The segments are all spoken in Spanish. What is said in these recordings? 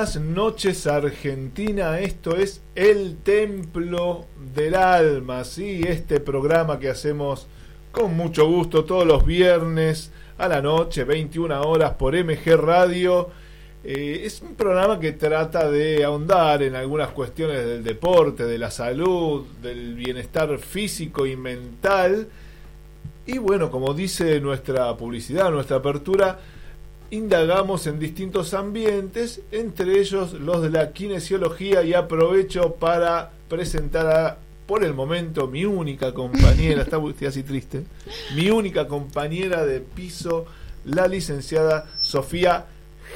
Buenas noches Argentina, esto es El Templo del Alma, ¿sí? este programa que hacemos con mucho gusto todos los viernes a la noche, 21 horas por MG Radio. Eh, es un programa que trata de ahondar en algunas cuestiones del deporte, de la salud, del bienestar físico y mental. Y bueno, como dice nuestra publicidad, nuestra apertura, indagamos en distintos ambientes, entre ellos los de la kinesiología y aprovecho para presentar a, por el momento, mi única compañera, está estoy así triste, mi única compañera de piso, la licenciada Sofía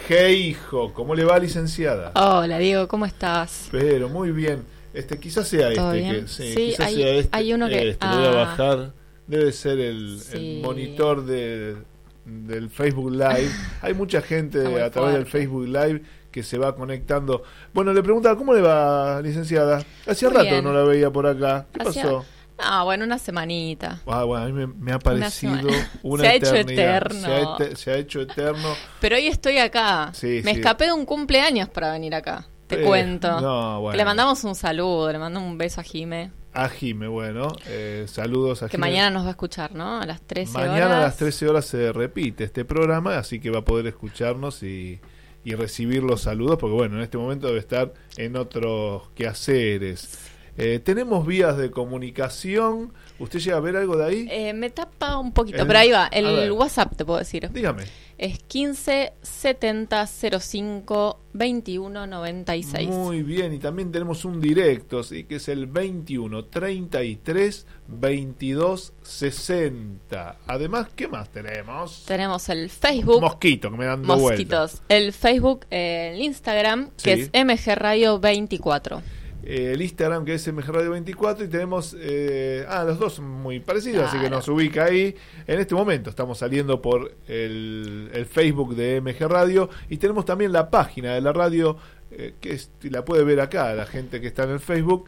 Geijo. ¿Cómo le va, licenciada? Hola, Diego, ¿cómo estás? Pero muy bien. Este, quizás sea este, que, sí, sí quizás hay, sea este. hay uno que Este, lo voy a ah, bajar. Debe ser el, monitor de, del Facebook Live. Hay mucha gente a través del. Facebook Live que se va conectando. Bueno, le preguntaba, ¿cómo le va, licenciada? Hacía rato bien. no la veía por acá. ¿Qué pasó? Ah, bueno, una semanita. Ah, bueno, a mí me, me ha parecido semana. una Se ha hecho eternidad. eterno. Se ha, ete- se ha hecho eterno. Pero hoy estoy acá. Sí, Me sí. escapé de un cumpleaños para venir acá. Te Eh, cuento. no, bueno. Le mandamos un saludo, le mando un beso a Jime. A Jime, bueno. eh, saludos a Que Jime. mañana nos va a escuchar, ¿no? A las 13 Mañana horas. a las 13 horas se repite este programa, así que va a poder escucharnos y, y recibir los saludos, porque bueno, en este momento debe estar en otros quehaceres. Eh, tenemos vías de comunicación. ¿Usted llega a ver algo de ahí? Eh, me tapa un poquito, El- pero ahí va. El WhatsApp, te puedo decir. Dígame. Es 15 70 05 21 96. Muy bien, y también tenemos un directo, ¿sí? que es el 21 33 22 60. Además, ¿qué más tenemos? Tenemos el Facebook. Mosquito, que me dan. Mosquitos. El Facebook, el Instagram, que es MG Radio 24. Eh, el Instagram que es MG Radio 24 y tenemos eh, ah los dos son muy parecidos así que nos ubica ahí. En este momento estamos saliendo por el, el Facebook de MG Radio y tenemos también la página de la radio eh, que es- la puede ver acá la gente que está en el Facebook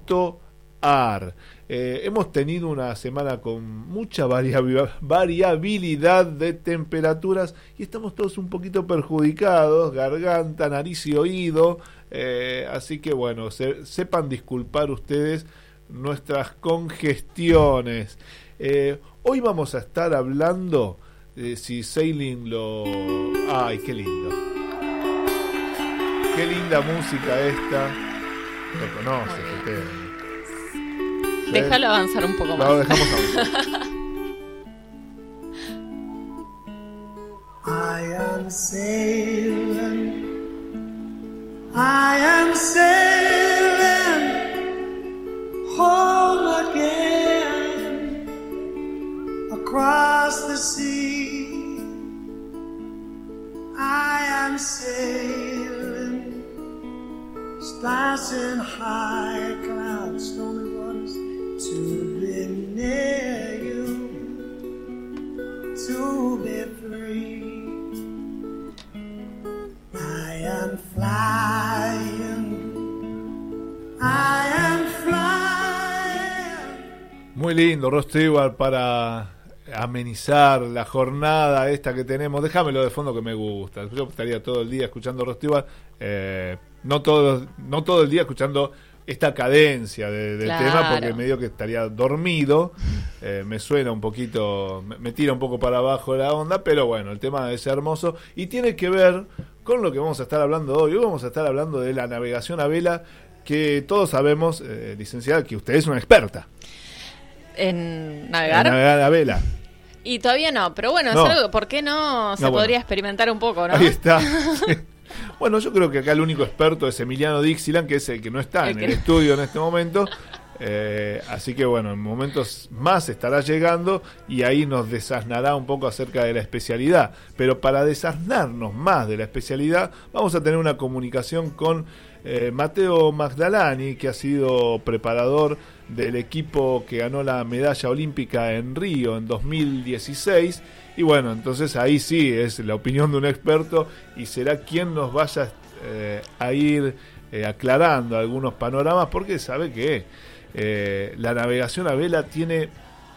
www.mgradio.com.ar Eh, hemos tenido una semana con mucha variabi- variabilidad de temperaturas y estamos todos un poquito perjudicados, garganta, nariz y oído. eh, así que bueno, se- sepan disculpar ustedes nuestras congestiones. Eh, hoy vamos a estar hablando de si Sailing lo... ¡Ay, qué lindo! Qué linda música esta. Lo conoces, usted. Déjalo avanzar un poco Lo más. dejamos avanzar. I am sailing. I am sailing home again across the sea. I am sailing, stars in high clouds, stormy muy lindo, Ross Stewart, para amenizar la jornada esta que tenemos. Déjamelo de fondo que me gusta. Yo estaría todo el día escuchando Ross Stewart. Eh, no, todo, no todo el día escuchando esta cadencia de- del Claro. tema, porque medio que estaría dormido. Eh, me suena un poquito, me, me tira un poco para abajo la onda, pero bueno, el tema es hermoso y tiene que ver con lo que vamos a estar hablando hoy. Hoy vamos a estar hablando de la navegación a vela, que todos sabemos, eh, licenciada, que usted es una experta. En navegar. En navegar a vela. Y todavía no, pero bueno, No. es algo, ¿por qué no se No, bueno. podría experimentar un poco, no? Ahí está. Bueno, yo creo que acá el único experto es Emiliano Dixieland, que es el que no está El en el no. estudio en este momento. Eh, así que bueno, en momentos más estará llegando y ahí nos desasnará un poco acerca de la especialidad. Pero para desasnarnos más de la especialidad, vamos a tener una comunicación con eh, Mateo Magdalani, que ha sido preparador del equipo que ganó la medalla olímpica en Río en 2016. Y bueno, entonces ahí sí es la opinión de un experto y será quien nos vaya eh, a ir aclarando algunos panoramas porque sabe que eh, la navegación a vela tiene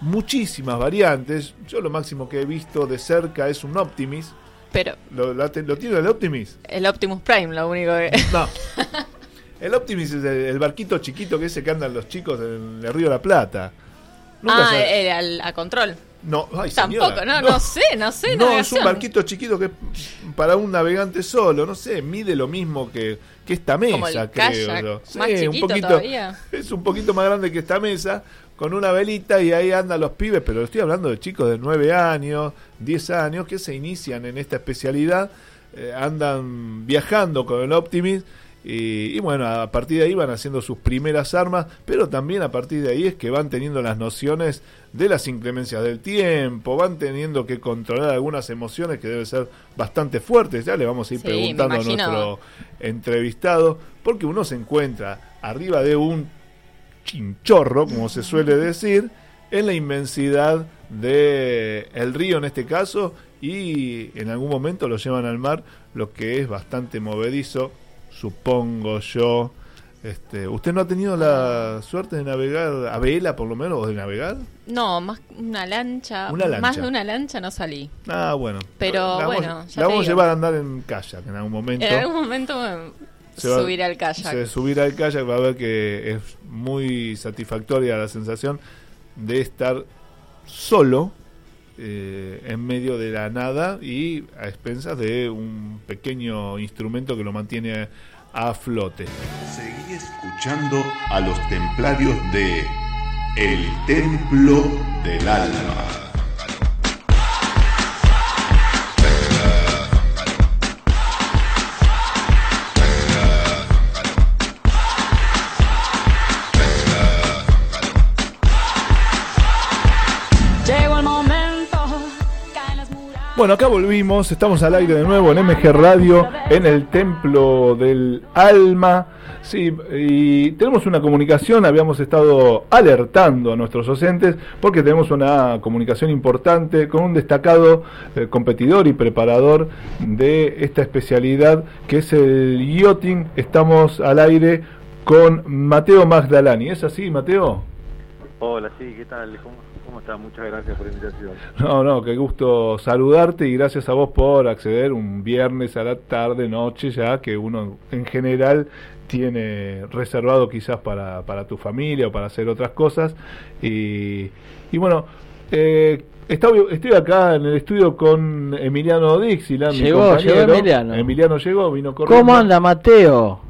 muchísimas variantes. Yo lo máximo que he visto de cerca es un Optimis. Pero ¿Lo, lo, lo tiene el Optimis? el Optimus Prime, lo único que... No. El Optimis es el, el barquito chiquito que ese que andan los chicos en el Río de la Plata. Nunca ah, eh, al- a control. no, ay, Tampoco, no, no, sé, no sé. No, es un navegación. barquito chiquito que para un navegante solo, no sé, mide lo mismo que, que esta mesa, Como el creo kayak, yo. más chiquito todavía. Es un poquito más grande que esta mesa, con una velita y ahí andan los pibes, pero estoy hablando de chicos de 9 años, 10 años, que se inician en esta especialidad, eh, andan viajando con el Optimis. Y, y bueno, a partir de ahí van haciendo sus primeras armas, pero también a partir de ahí es que van teniendo las nociones de las inclemencias del tiempo, van teniendo que controlar algunas emociones que deben ser bastante fuertes. Ya le vamos a ir Sí, preguntando a nuestro entrevistado, porque uno se encuentra arriba de un chinchorro, como se suele decir, en la inmensidad de el río en este caso y en algún momento lo llevan al mar, lo que es bastante movedizo, supongo yo. Este, ¿Usted no ha tenido la suerte de navegar a vela, por lo menos, o de navegar? No, más una lancha. Una lancha. Más de una lancha no salí. Ah, bueno. Pero, la bueno, vamos, ya la vamos a llevar a andar en kayak en algún momento. En algún momento me Se va- subiré al kayak. Se subir al kayak va a ver que es muy satisfactoria la sensación de estar solo eh, en medio de la nada y a expensas de un pequeño instrumento que lo mantiene a flote. Seguí escuchando a los templarios de El Templo del Alma. Bueno, acá volvimos, estamos al aire de nuevo en MG Radio, en el Templo del Alma. Sí, y tenemos una comunicación, habíamos estado alertando a nuestros docentes porque tenemos una comunicación importante con un destacado eh, competidor y preparador de esta especialidad que es el yachting. Estamos al aire con Mateo Magdalani. ¿Es así, Mateo? Hola, sí, ¿qué tal? ¿Cómo, cómo está? Muchas gracias por la invitación. No, no, qué gusto saludarte y gracias a vos por acceder un viernes a la tarde, noche ya, que uno en general tiene reservado quizás para, para tu familia o para hacer otras cosas. Y, y bueno, eh, estoy, estoy acá en el estudio con Emiliano Dixieland, mi Llegó, compañero. llegó Emiliano. Emiliano llegó, vino corriendo. ¿Cómo anda Mateo?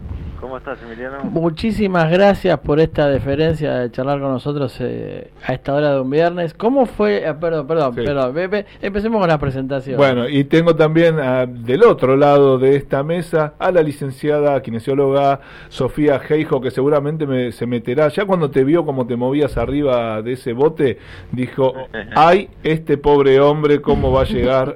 ¿Cómo estás, Emiliano? Muchísimas gracias por esta deferencia de charlar con nosotros eh, a esta hora de un viernes. ¿Cómo fue? eh, perdón, perdón, Sí. perdón. ve- ve, empecemos con la presentación. Bueno, y tengo también ah, del otro lado de esta mesa a la licenciada kinesióloga Sofía Geijo, que seguramente me- se meterá, ya cuando te vio como te movías arriba de ese bote, dijo, ay, este pobre hombre, ¿cómo va a llegar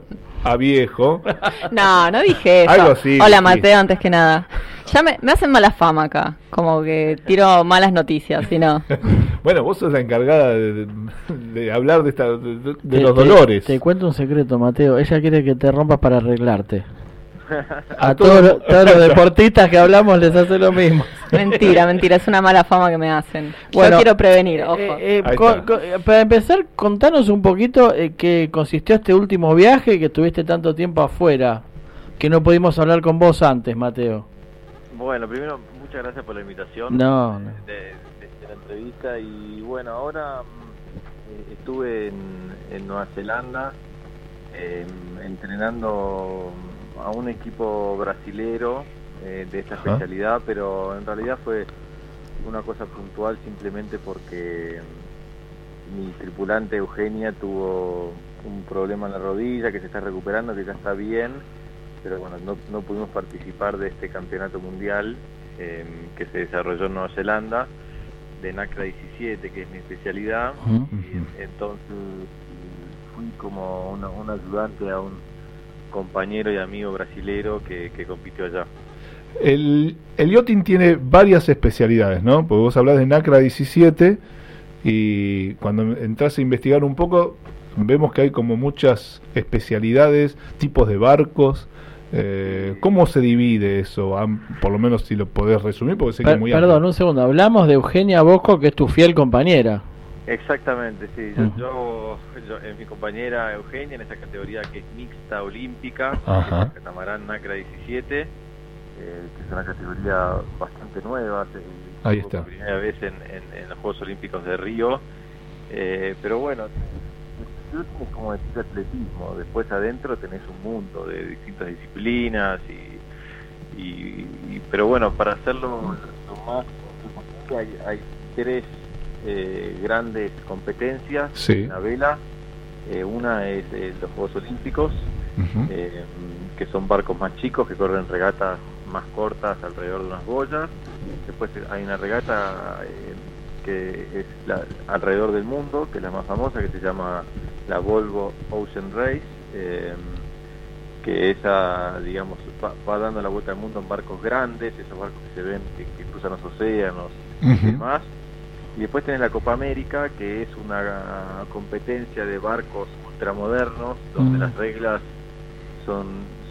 a viejo? No, no dije eso. Algo así, Hola sí. Mateo, antes que nada. Ya me, me hacen mala fama acá, como que tiro malas noticias, si no. bueno, vos sos la encargada de, hablar de, esta, de, de Te- los te- dolores. Te, cuento un secreto, Mateo. Ella quiere que te rompas para arreglarte. A todos, los- todos los deportistas que hablamos les hace lo mismo. Mentira, mentira, es una mala fama que me hacen. Bueno, Yo quiero prevenir, ojo. Eh, eh, eh, para empezar, contanos un poquito eh, qué consistió este último viaje que tuviste tanto tiempo afuera, que no pudimos hablar con vos antes, Mateo. Bueno, primero, muchas gracias por la invitación No, no. De, de- de la entrevista. Y bueno, ahora eh, estuve en, en Nueva Zelanda eh, entrenando a un equipo brasilero eh, de esta Ajá. especialidad, pero en realidad fue una cosa puntual simplemente porque mi tripulante Eugenia tuvo un problema en la rodilla que se está recuperando, que ya está bien, pero bueno, no, no pudimos participar de este campeonato mundial eh, que se desarrolló en Nueva Zelanda de NACRA 17, que es mi especialidad. Y entonces fui como una- un ayudante a un compañero y amigo brasilero que, que compitió allá. El, el yachting tiene varias especialidades, ¿no? Porque vos hablás de NACRA 17 y cuando entras a investigar un poco vemos que hay como muchas especialidades, tipos de barcos. Eh, ¿Cómo se divide eso? Por lo menos si lo podés resumir, porque sé que Per- es muy perdón, amplio. un segundo. Hablamos de Eugenia Bosco, que es tu fiel compañera. Exactamente, sí. Yo, yo, yo- eh, mi compañera Eugenia en esa categoría que es mixta olímpica, Ajá. que es el catamarán NACRA 17, eh, que es una categoría bastante nueva. se- Ahí está. Por primera vez en, en- en los Juegos Olímpicos de Río. Eh, pero bueno, tú tienes como decir atletismo. Después adentro tenés un mundo de distintas disciplinas y, y- y- pero bueno, para hacerlo lo más hay, hay tres eh, grandes competencias Sí. en la vela. Eh, una es eh, los Juegos Olímpicos, eh, que son barcos más chicos que corren regatas más cortas alrededor de unas boyas. Después hay una regata eh, que es la- alrededor del mundo, que es la más famosa, que se llama la Volvo Ocean Race, eh, que esa, digamos, va, va dando la vuelta al mundo en barcos grandes, esos barcos que se ven que, que cruzan los océanos y demás. Y después tenés la Copa América, que es una competencia de barcos ultramodernos, donde Mm. las reglas son,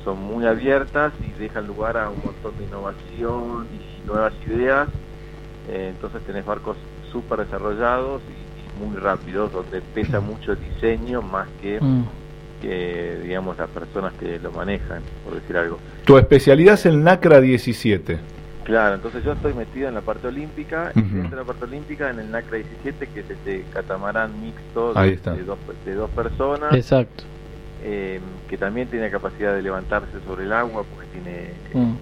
son muy abiertas y dejan lugar a un montón de innovación y nuevas ideas. Eh, entonces tenés barcos súper desarrollados y, y muy rápidos, donde pesa mucho el diseño más que, Mm. que, digamos, las personas que lo manejan, por decir algo. Tu especialidad es el NACRA 17. Claro, entonces yo estoy metido en la parte olímpica y Ujú. dentro de la parte olímpica en el NACRA 17, que es este catamarán mixto de dos, de dos personas, Exacto. Eh, que también tiene capacidad de levantarse sobre el agua porque tiene Mm.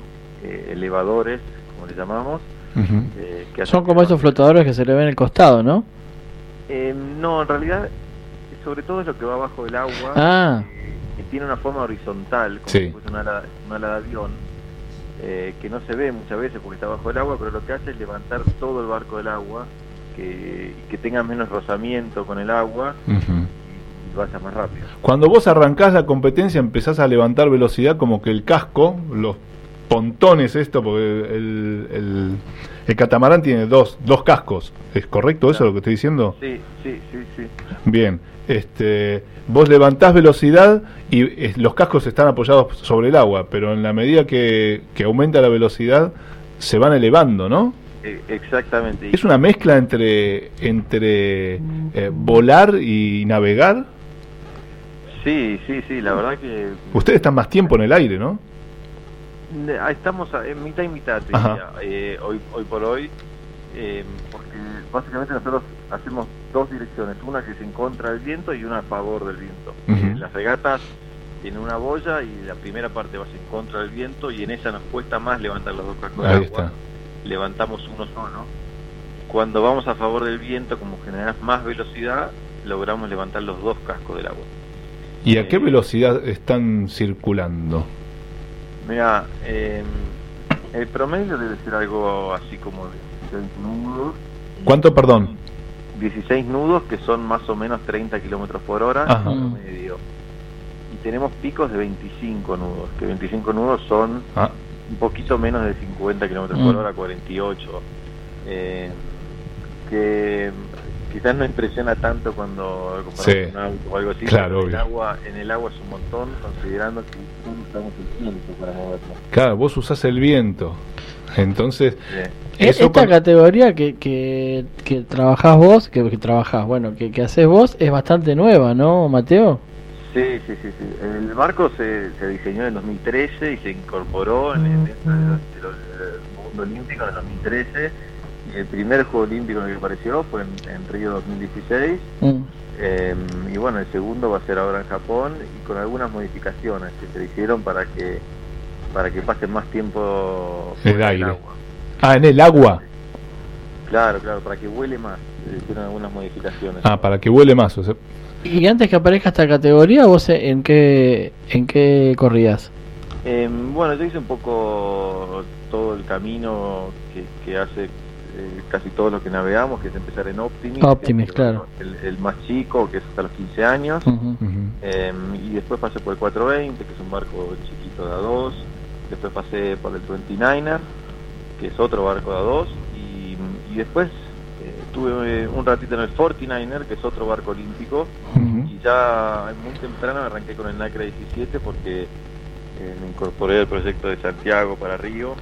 eh, elevadores, como le llamamos. Eh, que Son como esos flotadores que se le ven en el costado, ¿no? Eh, no, en realidad, sobre todo es lo que va abajo del agua, Ah. eh, que tiene una forma horizontal, como Sí. si fuese una ala, una ala de avión, eh, que no se ve muchas veces porque está bajo el agua, pero lo que hace es levantar todo el barco del agua, que, que tenga menos rozamiento con el agua vaya más rápido. Cuando vos arrancás la competencia empezás a levantar velocidad como que el casco, los pontones esto, porque el, el, el catamarán tiene dos, dos cascos. ¿Es correcto eso lo que estoy diciendo? Sí, sí, sí, sí. Bien. Este, vos levantás velocidad y eh, los cascos están apoyados sobre el agua, pero en la medida que, que aumenta la velocidad se van elevando, ¿no? Eh, exactamente. Es una mezcla entre, entre eh, volar y navegar. Sí, sí, sí, la verdad que Ustedes están más tiempo en el aire, ¿no? Ah, Estamos en mitad y mitad, te diría, eh, hoy, hoy por hoy, eh, porque básicamente nosotros hacemos dos direcciones, una que es en contra del viento y una a favor del viento. Las regatas tienen una boya y la primera parte vas en contra del viento y en esa nos cuesta más levantar los dos cascos de agua. está. Levantamos uno solo. Cuando vamos a favor del viento, como generas más velocidad, logramos levantar los dos cascos del agua. ¿Y a qué velocidad están circulando? Mira, eh, el promedio debe ser algo así como de 16 nudos. ¿Cuánto, perdón? 16 nudos que son más o menos 30 kilómetros por hora Ajá. promedio. Y tenemos picos de 25 nudos, que 25 nudos son Ah, un poquito menos de 50 kilómetros Mm. por hora, 48. Eh, que, quizás no impresiona tanto cuando comparamos Sí. un auto o algo así. Claro, pero en el obvio. agua, en el agua es un montón, considerando que usamos el tiempo para movernos. Claro, vos usás el viento. Entonces, eso Esta categoría que, que, que trabajás vos, que, que trabajás, bueno, que, que haces vos, es bastante nueva, ¿no, Mateo? Sí, sí, sí, sí. El barco se, se diseñó en 2013 y se incorporó en el, los- de los- del mundo olímpico en el 2013. El primer Juego Olímpico en el que apareció fue en, en Río 2016. Mm. Eh, y bueno, el segundo va a ser ahora en Japón y con algunas modificaciones que se le hicieron para que para que pasen más tiempo El del aire. agua. Ah, en el agua. Claro, claro, para que huele más. Se le hicieron algunas modificaciones. Ah, para que huele más. O sea, Y antes que aparezca esta categoría, ¿vos en qué, en qué corrías? Eh, bueno, yo hice un poco todo el camino que, que hace eh, casi todos los que navegamos, que es empezar en Optimis. Optimis, que claro. El, el más chico, que es hasta los 15 años. Eh, y después pasé por el 420, que es un barco chiquito de A2. Después pasé por el 29er, que es otro barco de A2. Y, y después eh, tuve un ratito en el 49er, que es otro barco olímpico. Y ya muy temprano me arranqué con el NACRA 17 porque eh, me incorporé al proyecto de Santiago para Río.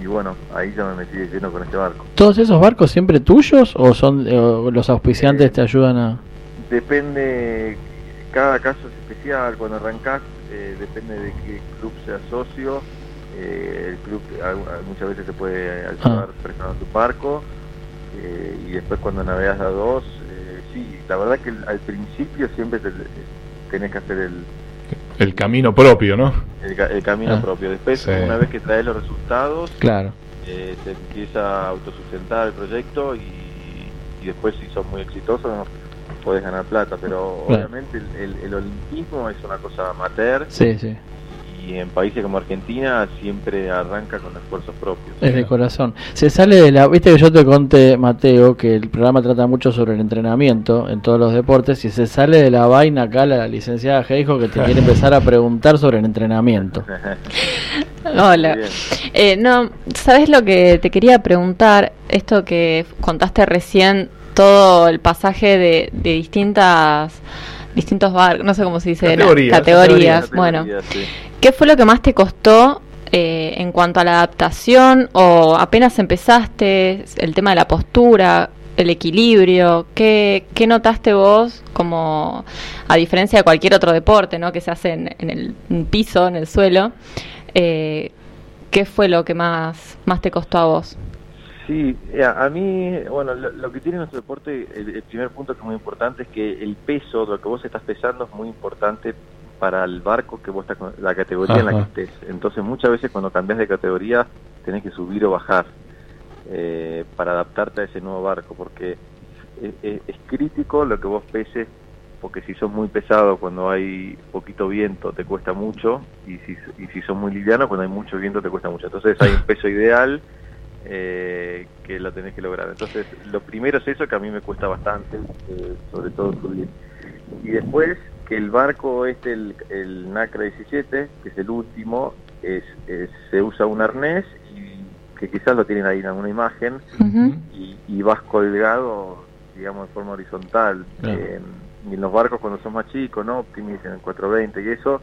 Y bueno, ahí ya me metí de lleno con este barco. ¿Todos esos barcos siempre tuyos o son eh, o los auspiciantes Eh, te ayudan a...? Depende, cada caso es especial. Cuando arrancás, eh, depende de qué club seas socio. Eh, el club muchas veces te puede ayudar Ah. prestando tu barco. eh, y después cuando navegas a dos, eh, sí, la verdad que al principio siempre te- tenés que hacer el, El camino propio, ¿no? el, ca- el camino Ah. propio. Después, Sí. una vez que traes los resultados, Claro. eh, se empieza a autosustentar el proyecto y, y después si son muy exitosos podés ganar plata, pero Claro. obviamente el, el- el olimpismo es una cosa amateur Sí, sí. Y en países como Argentina siempre arranca con esfuerzos propios. Es de corazón. Se sale de la. Viste que yo te conté, Mateo, que el programa trata mucho sobre el entrenamiento en todos los deportes. Y se sale de la vaina acá la licenciada Geijo que te quiere empezar a preguntar sobre el entrenamiento. Hola. Eh, no, ¿sabes lo que te quería preguntar? Esto que contaste recién, todo el pasaje de, de distintas distintos barcos, no sé cómo se dice, la- Categorías. categorías. Bueno, sí. ¿qué fue lo que más te costó eh, en cuanto a la adaptación o apenas empezaste, el tema de la postura, el equilibrio? ¿Qué, qué notaste vos como, a diferencia de cualquier otro deporte, ¿no? que se hace en, en el piso, en el suelo? Eh, ¿Qué fue lo que más, más te costó a vos? Sí, eh, a mí, bueno, lo, lo que tiene nuestro deporte, el, el primer punto que es muy importante es que el peso, lo que vos estás pesando es muy importante para el barco que vos estás con la categoría en la que estés. Entonces muchas veces cuando cambias de categoría tenés que subir o bajar eh, para adaptarte a ese nuevo barco, porque es, es- es crítico lo que vos peses, porque si sos muy pesado cuando hay poquito viento te cuesta mucho, y si, y si sos muy liviano cuando hay mucho viento te cuesta mucho. Entonces hay un peso ideal eh, que lo tenés que lograr. Entonces, lo primero es eso que a mí me cuesta bastante, eh, sobre todo subir. Y después, que el barco este, el, el NACRA 17, que es el último, es, es- se usa un arnés y que quizás lo tienen ahí en alguna imagen y, y vas colgado, digamos, de forma horizontal. Claro. Eh, y en los barcos cuando son más chicos, ¿no? Optimis en el 420 y eso,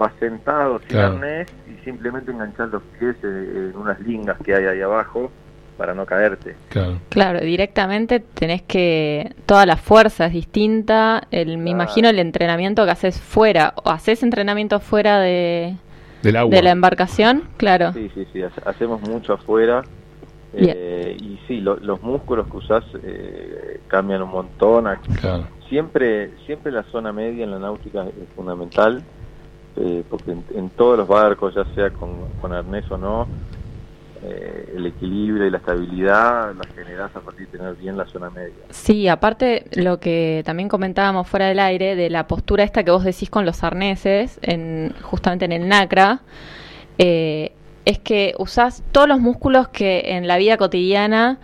vas sentado sin Claro. arnés y simplemente enganchas los pies en unas lingas que hay ahí abajo para no caerte. Claro. Claro, directamente tenés que. Toda la fuerza es distinta. El, Me imagino el entrenamiento que haces fuera. ¿O haces entrenamiento fuera de, Del agua. de la embarcación? Claro. Sí, sí, sí, hace- hacemos mucho afuera. Eh, y sí, lo- los músculos que usás eh, cambian un montón. Claro. Siempre, siempre la zona media en la náutica es fundamental, eh, porque en, en todos los barcos, ya sea con, arnés o no, eh, el equilibrio y la estabilidad la generás a partir de tener bien la zona media. Sí, aparte lo que también comentábamos fuera del aire, de la postura esta que vos decís con los arneses, en, justamente en el NACRA, eh, es que usás todos los músculos que en la vida cotidiana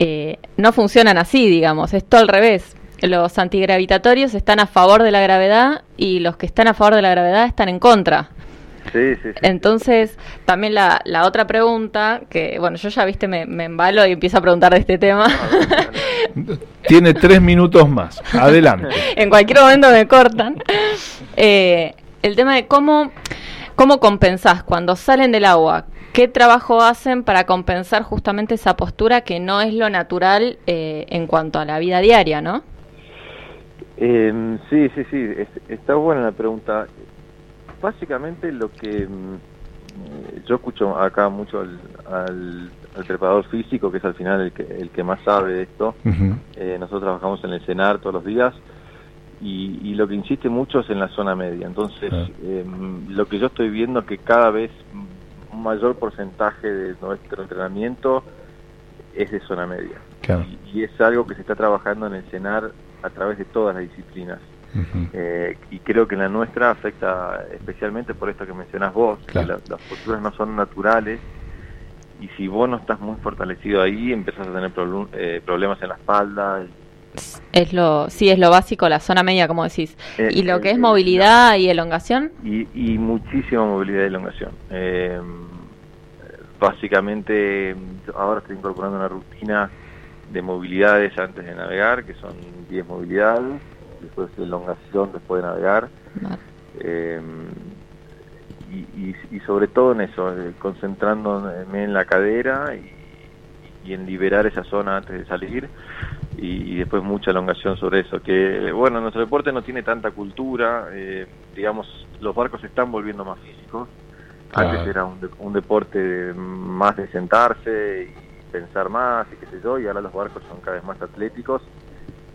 eh, no funcionan así, digamos, es todo al revés. Los antigravitatorios están a favor de la gravedad y los que están a favor de la gravedad están en contra. Sí, sí, sí. Entonces, también la, la otra pregunta, que bueno, yo ya viste, me, me embalo y empiezo a preguntar de este tema. Tiene tres minutos más. Adelante. en cualquier momento me cortan. Eh, el tema de cómo, cómo compensás cuando salen del agua. ¿Qué trabajo hacen para compensar justamente esa postura que no es lo natural eh, en cuanto a la vida diaria, no? Eh, sí, sí, sí, es- está buena la pregunta. Básicamente lo que mm, yo escucho acá mucho al, al, al preparador físico, que es al final el que, el que más sabe de esto. Eh, nosotros trabajamos en el CENAR todos los días y, y lo que insiste mucho es en la zona media. Entonces, eh, lo que yo estoy viendo es que cada vez un mayor porcentaje de nuestro entrenamiento es de zona media. Claro. Y, y es algo que se está trabajando en el CENAR a través de todas las disciplinas. Eh, y creo que la nuestra afecta especialmente por esto que mencionás vos, Claro. que la- las posturas no son naturales y si vos no estás muy fortalecido ahí, empezás a tener eh, problemas en la espalda. Es lo, sí, es lo básico, la zona media, como decís. Eh, ¿Y lo eh, que es eh, movilidad y elongación? y, y muchísima movilidad y elongación. Eh, básicamente, yo ahora estoy incorporando una rutina de movilidades antes de navegar, que son 10 movilidades, después elongación después de navegar. Eh, y, y- y sobre todo en eso, eh, concentrándome en la cadera y, y en liberar esa zona antes de salir y, y después mucha elongación sobre eso. Que bueno, nuestro deporte no tiene tanta cultura, eh, digamos, los barcos se están volviendo más físicos. Claro. Antes era un, de- un deporte más de sentarse y pensar más y qué sé yo, y ahora los barcos son cada vez más atléticos.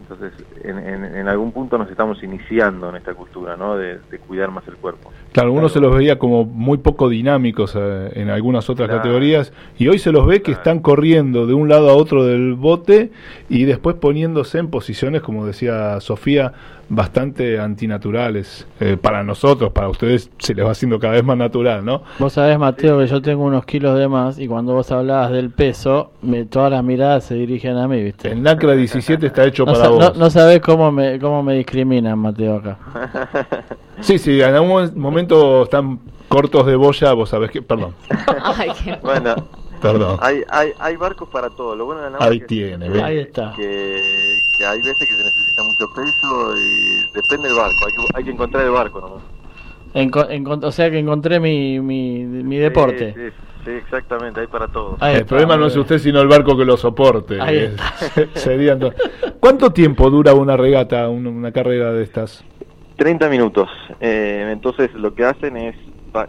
Entonces, en, en- en algún punto nos estamos iniciando en esta cultura, ¿no? De, de cuidar más el cuerpo. Claro, uno se los veía como muy poco dinámicos eh, en algunas otras Claro. categorías y hoy se los ve que Claro. están corriendo de un lado a otro del bote y después poniéndose en posiciones, como decía Sofía, bastante antinaturales. Eh, para nosotros, para ustedes, se les va haciendo cada vez más natural, ¿no? Vos sabés, Mateo, que yo tengo unos kilos de más y cuando vos hablabas del peso, me, todas las miradas se dirigen a mí, ¿viste? El NACRA 17 está hecho No, para sa- vos. no, no sabés cómo me, cómo me discriminan, Mateo, acá. Sí, sí, en algún momento están cortos de boya, vos sabés que... Perdón, Ay, qué- Bueno, perdón. hay, hay, hay barcos para todo. Lo bueno de la Ahí es tiene, que-. Ahí está. Que, que hay veces que se necesita mucho peso y depende del barco. Hay que, hay que encontrar el barco, o sea que encontré mi, mi, mi deporte. Sí, sí, sí, exactamente, hay para todo. Ahí el está, problema no es usted, sino el barco que lo soporte. Ahí Eh, está. ¿Cuánto tiempo dura una regata, un- una carrera de estas? 30 minutos. Eh, entonces lo que hacen es,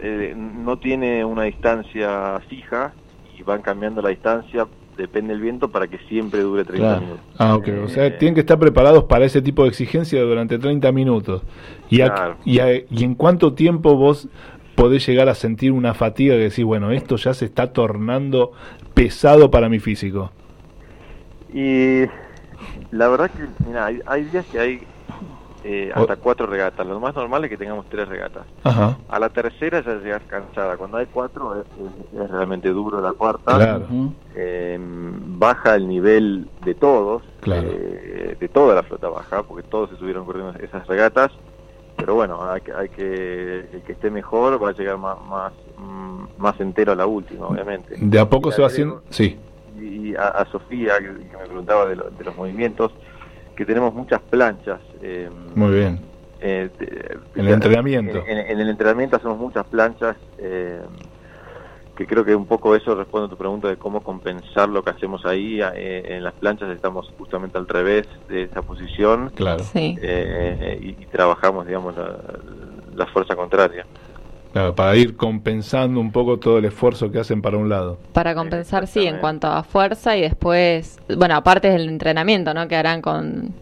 eh, no tiene una distancia fija y van cambiando la distancia, depende del viento, para que siempre dure 30 Claro. minutos. Ah, ok. O sea, Eh, tienen que estar preparados para ese tipo de exigencia durante 30 minutos. ¿Y, a- Claro. y, a- y en cuánto tiempo vos podés llegar a sentir una fatiga que decís, bueno, esto ya se está tornando pesado para mi físico? Y la verdad que, mira, hay, hay días que hay eh, hasta cuatro regatas. Lo más normal es que tengamos tres regatas. Ajá, A la tercera ya llegas cansada. Cuando hay cuatro es, es- es realmente duro la cuarta. claro. Eh, baja el nivel de todos, Claro. eh, de toda la flota baja, porque todos estuvieron corriendo esas regatas. Pero bueno, hay que, hay que el que esté mejor va a llegar más más, mm, más entero a la última, obviamente. De a poco Y se va haciendo... Sí, y a, a Sofía, que, que me preguntaba de, lo- de los movimientos, que tenemos muchas planchas. eh, muy bien. eh, te- En el entrenamiento. En, en- en el entrenamiento hacemos muchas planchas, eh, que creo que un poco eso responde a tu pregunta de cómo compensar lo que hacemos ahí. eh, en las planchas estamos justamente al revés de esa posición Claro, Sí. eh, y, y trabajamos, digamos, la, la fuerza contraria. Claro, para ir compensando un poco todo el esfuerzo que hacen para un lado. Para compensar, sí, en cuanto a fuerza y después, bueno, aparte del entrenamiento, ¿no? Que harán con,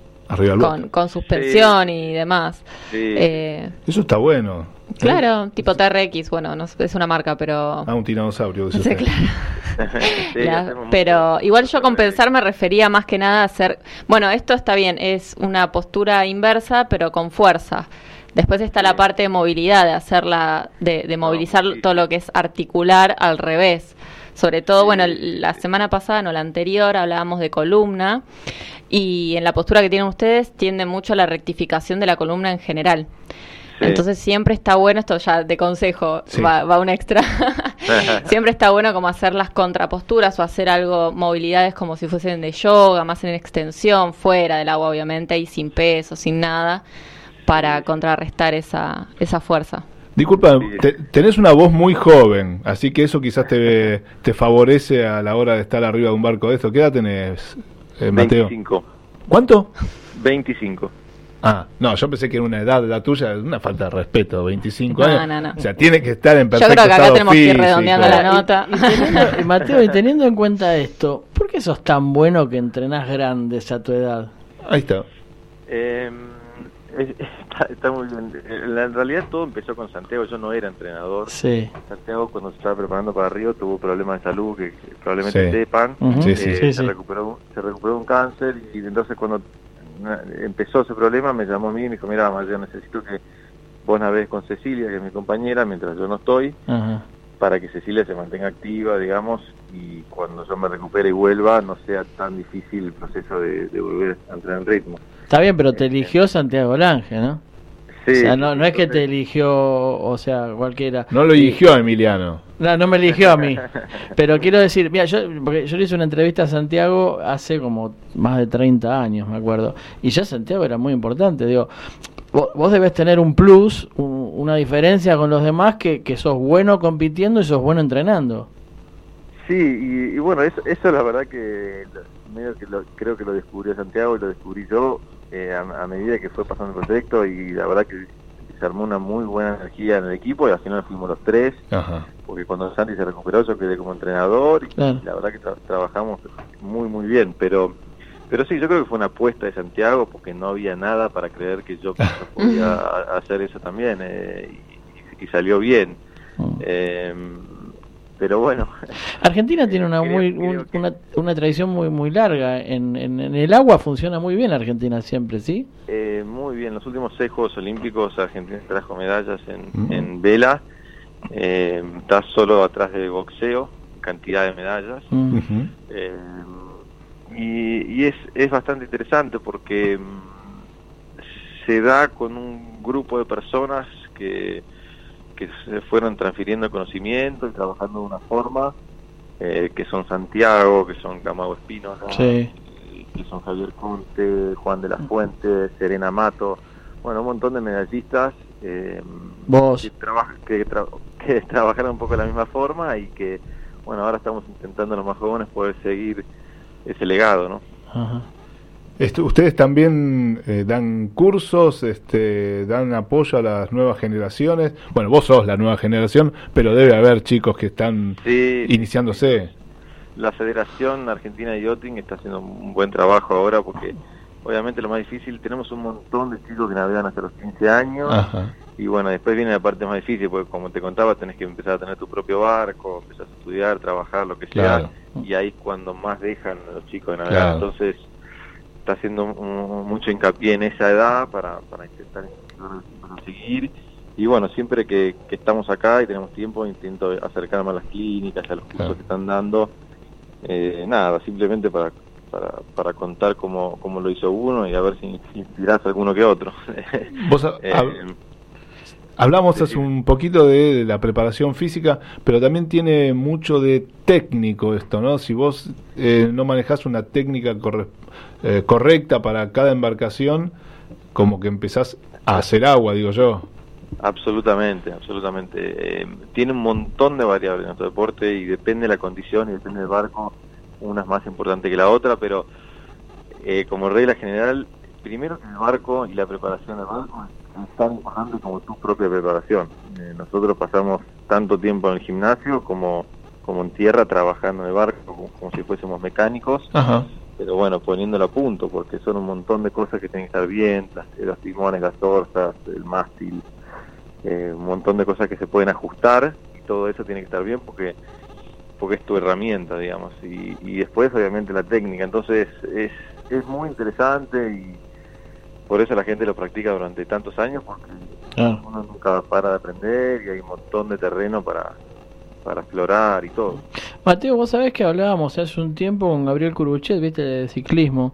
con, suspensión y demás. Sí, Eh, Eso está bueno. claro, tipo TRX, bueno, no sé, es una marca, pero... Ah, un tiranosaurio. dice Sí, usted. claro. Sí, La- pero igual yo compensar me refería más que nada a hacer, bueno, esto está bien, es una postura inversa, pero con fuerza. Después está la parte de movilidad, de hacerla, de, de movilizar sí, todo lo que es articular al revés. Sobre todo, bueno, la semana pasada, no la anterior, hablábamos de columna y en la postura que tienen ustedes tiende mucho a la rectificación de la columna en general. Sí. Entonces siempre está bueno, esto ya de consejo, Sí. va, va un extra. siempre está bueno como hacer las contraposturas o hacer algo, movilidades como si fuesen de yoga, más en extensión, fuera del agua obviamente, y sin peso, sin nada, para contrarrestar esa, esa fuerza. Disculpa, te- tenés una voz muy joven, así que eso quizás te, te favorece a la hora de estar arriba de un barco de esto. ¿Qué edad tenés, eh, Mateo? 25. ¿Cuánto? 25. Ah, no, yo pensé que era una edad la tuya, es una falta de respeto, 25 No, años. no, no. O sea, tiene que estar en Yo perfecto creo que acá tenemos que ir físico. redondeando la nota. Y, y teniendo- y Mateo, y teniendo en cuenta esto, ¿por qué sos tan bueno que entrenás grandes a tu edad? Ahí está. Eh, está, está muy bien. En la- en realidad todo empezó con Santiago. Yo no era entrenador. Sí. Santiago cuando se estaba preparando para Río tuvo problemas de salud que, que probablemente Sí. sepan. Eh, sí, se sí. recuperó se recuperó un cáncer y entonces cuando empezó ese problema me llamó a mí y me dijo mira yo necesito que vos navegues con Cecilia que es mi compañera mientras yo no estoy para que Cecilia se mantenga activa digamos y cuando yo me recupere y vuelva no sea tan difícil el proceso de, de volver a entrar en ritmo Está bien, pero te eligió Santiago Lange, ¿no? sí, o sea, no, no es que te eligió, o sea, cualquiera. No lo eligió Emiliano. No, no me eligió a mí. Pero quiero decir, mira, yo, porque yo le hice una entrevista a Santiago hace como más de 30 años, me acuerdo. Y ya Santiago era muy importante. Digo, vos, vos debes tener un plus, un- una diferencia con los demás, que, que sos bueno compitiendo y sos bueno entrenando. Sí, y, y bueno, eso, eso la verdad que medio que lo- creo que lo descubrió Santiago y lo descubrí yo eh, a, a medida que fue pasando el proyecto y la verdad que se armó una muy buena energía en el equipo y al final fuimos los tres, Ajá. porque cuando Santi se recuperó yo quedé como entrenador y Claro. la verdad que tra- trabajamos muy muy bien, pero pero sí, yo creo que fue una apuesta de Santiago porque no había nada para creer que yo, podía hacer eso también eh, y, y salió bien. Eh, pero bueno, Argentina tiene una muy un- una, una tradición muy muy larga. En, en, en el agua funciona muy bien Argentina siempre sí Eh, muy bien, los últimos seis Juegos Olímpicos Argentina trajo medallas en, Mm. en vela, eh, está solo atrás de boxeo, cantidad de medallas, Mm. Eh, y, y es, es bastante interesante porque mm, se da con un grupo de personas que, que se fueron transfiriendo el conocimiento y trabajando de una forma, eh, que son Santiago, que son Camago Sí. eh, que son Javier Conte, Juan de la Fuente, Serena Mato, bueno, un montón de medallistas eh, Vos. que, traba- que, tra- que trabajaron un poco de la misma forma y que, bueno, ahora estamos intentando los más jóvenes poder seguir ese legado, ¿no? Ajá. Esto- ustedes también eh, dan cursos, este, dan apoyo a las nuevas generaciones. Bueno, vos sos la nueva generación, pero debe haber chicos que están Sí, iniciándose. la Federación Argentina de Yachting está haciendo un buen trabajo ahora porque obviamente lo más difícil, tenemos un montón de chicos que navegan hasta los 15 años Ajá. y bueno, después viene la parte más difícil porque como te contaba tenés que empezar a tener tu propio barco, empezar a estudiar, trabajar, lo que Claro. sea y ahí es cuando más dejan los chicos de navegar. Claro. Entonces está haciendo mucho hincapié en esa edad para, para intentar conseguir y bueno, siempre que, que estamos acá y tenemos tiempo intento acercarme a las clínicas, a los cursos Claro. que están dando eh, nada, simplemente para, para, para contar cómo, cómo lo hizo uno y a ver si, inspirás a alguno que otro. Vos Eh, hablamos hace un poquito de, la preparación física, pero también tiene mucho de técnico esto, ¿no? Si vos eh, no manejás una técnica corre- eh, correcta para cada embarcación, como que empezás a hacer agua, digo yo. Absolutamente, absolutamente. Eh, tiene un montón de variables en nuestro deporte y depende de la condición y depende del barco, una es más importante que la otra, pero eh, como regla general, primero que el barco y la preparación del barco es tan importante como tu propia preparación. Eh, nosotros pasamos tanto tiempo en el gimnasio como, como en tierra trabajando en el barco, como, como si fuésemos mecánicos, Ajá. pero bueno, poniéndolo a punto, porque son un montón de cosas que tienen que estar bien, las, los timones, las torsas, el mástil, eh, un montón de cosas que se pueden ajustar y todo eso tiene que estar bien porque porque es tu herramienta, digamos, y, y después obviamente la técnica, entonces es, es muy interesante y por eso la gente lo practica durante tantos años porque uno nunca para de aprender y hay un montón de terreno para, para explorar y todo. Mateo, vos sabés que hablábamos hace un tiempo con Gabriel Curuchet, viste, de ciclismo,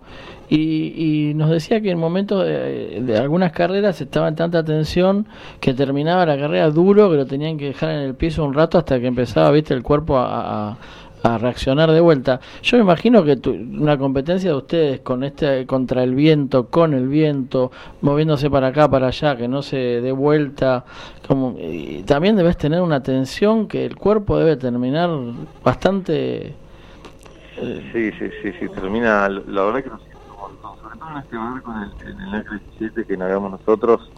y, y nos decía que en momentos de, de algunas carreras estaba en tanta tensión que terminaba la carrera duro, que lo tenían que dejar en el piso un rato hasta que empezaba, viste, el cuerpo a, a- a reaccionar de vuelta. Yo me imagino que tu- una competencia de ustedes con este contra el viento, con el viento, moviéndose para acá, para allá, que no se dé vuelta, como y también debes tener una tensión que el cuerpo debe terminar bastante eh, Sí, sí, sí, sí, termina, la verdad que nos siento un sobre todo en este barco, en el, en el Acre 17 que navegamos nosotros,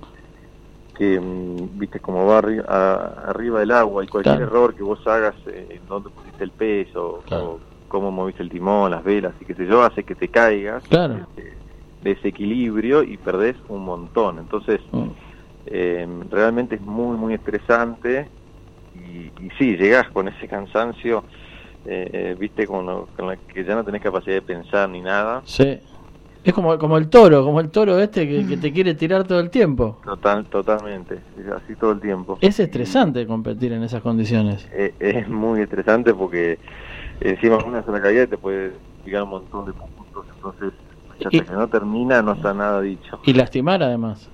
que mm, viste como va arri- a- arriba del agua y cualquier Claro. error que vos hagas eh, en dónde pusiste el peso Claro. o cómo moviste el timón, las velas y qué sé yo, hace que te caigas Claro. de, de ese equilibrio y perdés un montón. Entonces, mm, eh, realmente es muy, muy estresante y, y sí, llegás con ese cansancio, eh, eh, viste, con, lo- con la que ya no tenés capacidad de pensar ni nada. sí. Es como, como el toro, como el toro este que, que te quiere tirar todo el tiempo. Total, totalmente, es así todo el tiempo. Es estresante competir en esas condiciones. Eh, es muy estresante porque encima una sola caída te puede llegar un montón de puntos, entonces hasta Y- que no termina no está nada dicho. Y lastimar además.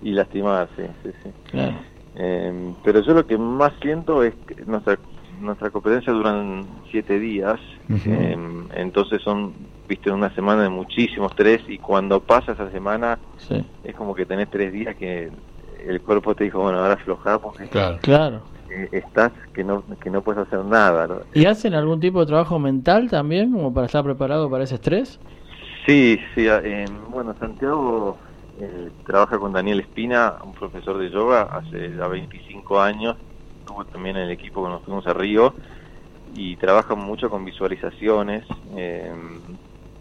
Y lastimar, sí, sí, sí. Claro. Eh, pero yo lo que más siento es que nuestra nuestra competencia duran siete días, Ujú. eh, entonces son, viste, una semana de muchísimo estrés y cuando pasa esa semana Sí. es como que tenés tres días que el cuerpo te dijo, bueno, ahora aflojá porque Claro. Claro. eh, estás que no que no puedes hacer nada. ¿no? ¿Y hacen algún tipo de trabajo mental también, como para estar preparado para ese estrés? Sí, sí, eh, bueno, Santiago eh, trabaja con Daniel Espina, un profesor de yoga, hace ya 25 años, estuvo también en el equipo cuando nos fuimos a Río, y trabaja mucho con visualizaciones, eh,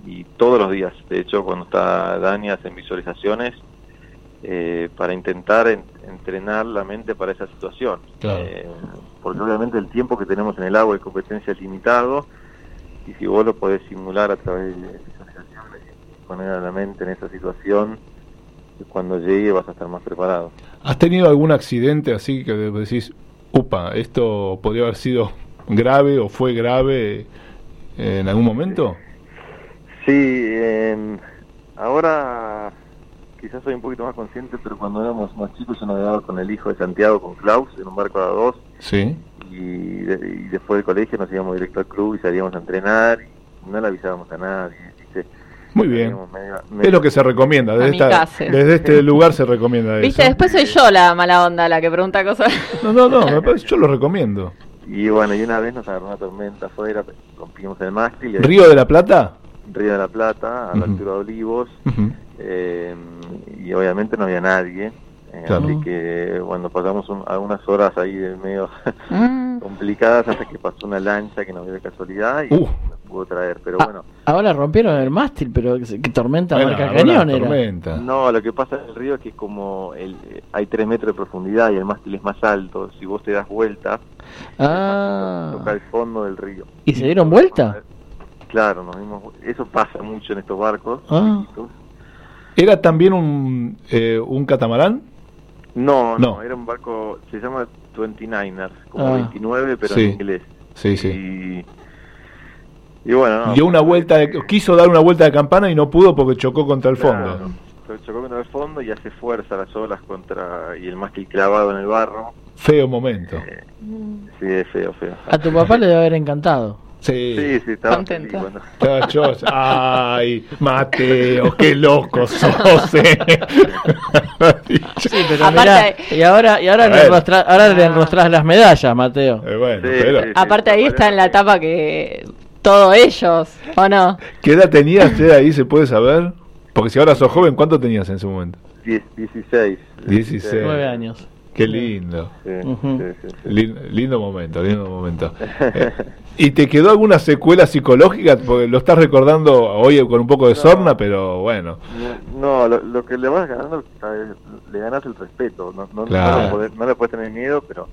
y todos los días, de hecho, cuando está Dani hacen visualizaciones eh, para intentar en- entrenar la mente para esa situación. Claro. Eh, porque obviamente el tiempo que tenemos en el agua de competencia es limitado, y si vos lo podés simular a través de visualizaciones poner a la mente en esa situación, cuando llegue vas a estar más preparado. ¿Has tenido algún accidente así que decís, upa, esto podría haber sido grave o fue grave en algún momento? Sí, eh, ahora quizás soy un poquito más consciente, pero cuando éramos más chicos yo navegaba con el hijo de Santiago, con Klaus, en un barco a dos, Sí. y, de- y después del colegio nos íbamos directo al club y salíamos a entrenar, y no le avisábamos a nadie. ¿viste? Muy bien. Medio- Es lo que se recomienda. Desde, esta- desde este lugar se recomienda Viste, después soy yo la mala onda, la que pregunta cosas. No, no, no, me parece- yo lo recomiendo. Y bueno, y una vez nos agarró una tormenta afuera, rompimos el mástil, y ¿Río de la Plata? Río de la Plata, a la altura de Olivos, eh, y obviamente no había nadie. eh, Claro. Así que, bueno, pasamos un- algunas horas ahí de medio Mm. complicadas hasta que pasó una lancha que nos de casualidad y Uh. nos pudo traer. Pero Ah, bueno, Ahora rompieron el mástil, pero que tormenta Bueno, marca cañón era. tormenta. no, lo que pasa en el río es que como el, eh, hay tres metros de profundidad y el mástil es más alto, si vos te das vuelta, Ah. toca el fondo del río. ¿Y se dieron vuelta? Claro, nos dimos, eso pasa mucho en estos barcos. Ah. ¿Era también un, eh, un catamarán? No, no, No. era un barco, se llama 29ers, como Ah. 29 pero Sí. en inglés. Sí, sí. Y, y bueno, no, Dio una vuelta, de- quiso dar una vuelta de campana y no pudo porque chocó contra el Claro, fondo. chocó contra el fondo y hace fuerza las olas contra y el mástil clavado en el barro. Feo momento. Eh, sí, es feo, feo. A tu papá le debe haber encantado. Sí. Sí, sí, estaba Contento. feliz cuando- Muchachos, ay, Mateo, qué loco sos, eh. Sí, pero Aparte mirá, y ahora, y ahora, le, ver. enrostra- ahora le Ah. enrostrás las medallas, Mateo. Eh, bueno, Sí, pero, sí. Aparte ahí está en la etapa que todo ellos, ¿o no? ¿qué edad tenías usted ahí? ¿Se puede saber? Porque si ahora sos joven, ¿cuánto tenías en ese momento? Diez- 16. 16. Nueve años. Qué lindo. Sí, Ujú. sí, sí, sí. Lin- Lindo momento, lindo momento. Eh, ¿Y te quedó alguna secuela psicológica? Porque lo estás recordando hoy con un poco de No. sorna, pero bueno. No, lo, lo que le vas ganando, ¿sabes? le ganas el respeto. No, no, Claro. no, le podés- no le puedes tener miedo, pero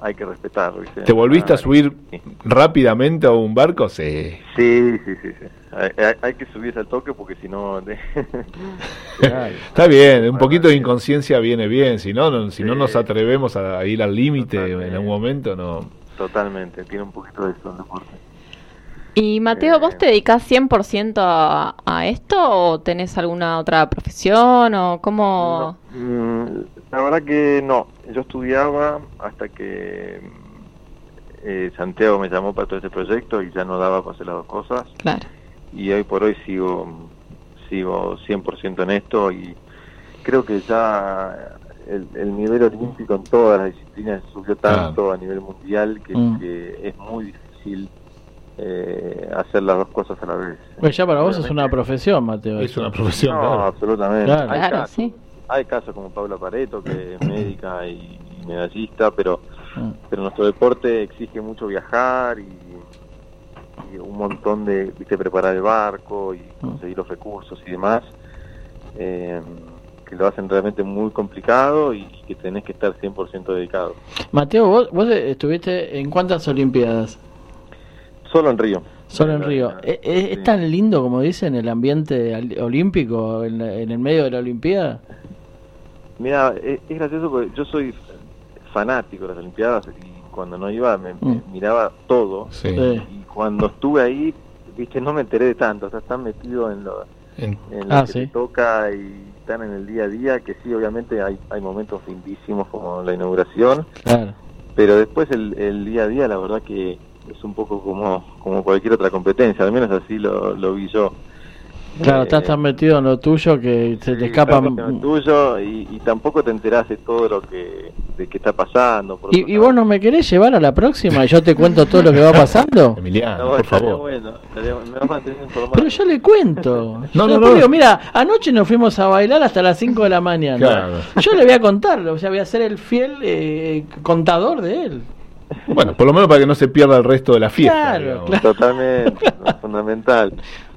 hay que respetarlo. ¿viste? ¿Te volviste a Ah, subir sí. rápidamente a un barco? Sí. Sí, sí, sí. sí. Hay, hay- hay que subirse al toque porque si no... Está bien, un poquito de inconsciencia viene bien, si no, no- si no nos atrevemos a ir al límite en algún momento, no. totalmente, tiene un poquito de eso el deporte. Y Mateo, Eh. ¿vos te dedicás 100% a, a esto o tenés alguna otra profesión o cómo? No, mm, la verdad que no, yo estudiaba hasta que eh, Santiago me llamó para todo este proyecto y ya no daba para hacer las dos cosas Claro. y hoy por hoy sigo sigo 100% en esto y creo que ya el, el nivel olímpico en todas las disciplinas subió tanto a nivel mundial que, Mm. que es muy difícil eh, hacer las dos cosas a la vez. Pues ya para vos es una profesión, Mateo. Es una profesión, No, claro. absolutamente. Claro. Sí. Hay casos como Paula Pareto, que es médica y, y medallista, pero, Mm. pero nuestro deporte exige mucho viajar y, y un montón de, viste, preparar el barco y conseguir los recursos y demás, eh, que lo hacen realmente muy complicado y que tenés que estar 100% dedicado. Mateo, vos, vos estuviste en cuántas Olimpiadas? Solo en Río. Solo en Río. ¿Es, es- es Sí. tan lindo como dicen el ambiente olímpico en, en el medio de la Olimpiada? Mira, es, es gracioso porque yo soy fanático de las Olimpiadas y cuando no iba me, me Mm. miraba todo. Sí. y cuando estuve ahí, viste, no me enteré de tanto, o sea, están metido en lo, En- en lo Ah, que sí. te toca y están en el día a día, que sí, obviamente hay, hay momentos lindísimos como la inauguración, Claro. pero después el, el día a día, la verdad que es un poco como, como cualquier otra competencia, al menos así lo, lo vi yo. Claro, Eh, estás tan metido en lo tuyo que se te escapa. en lo tuyo y, y tampoco te enterás de todo lo que, de que está pasando. por ¿Y, y vos no me querés llevar a la próxima y yo te cuento todo lo que va pasando? Emiliano, No, por favor. bueno, estaría- me vas a. Pero yo le cuento. No, Yo no, no. digo, mira, anoche nos fuimos a bailar hasta las 5 de la mañana. Claro. Yo le voy a contar, o sea, voy a ser el fiel eh, contador de él. Bueno, por lo menos para que no se pierda el resto de la fiesta. Claro, digamos. claro. Totalmente, fundamental.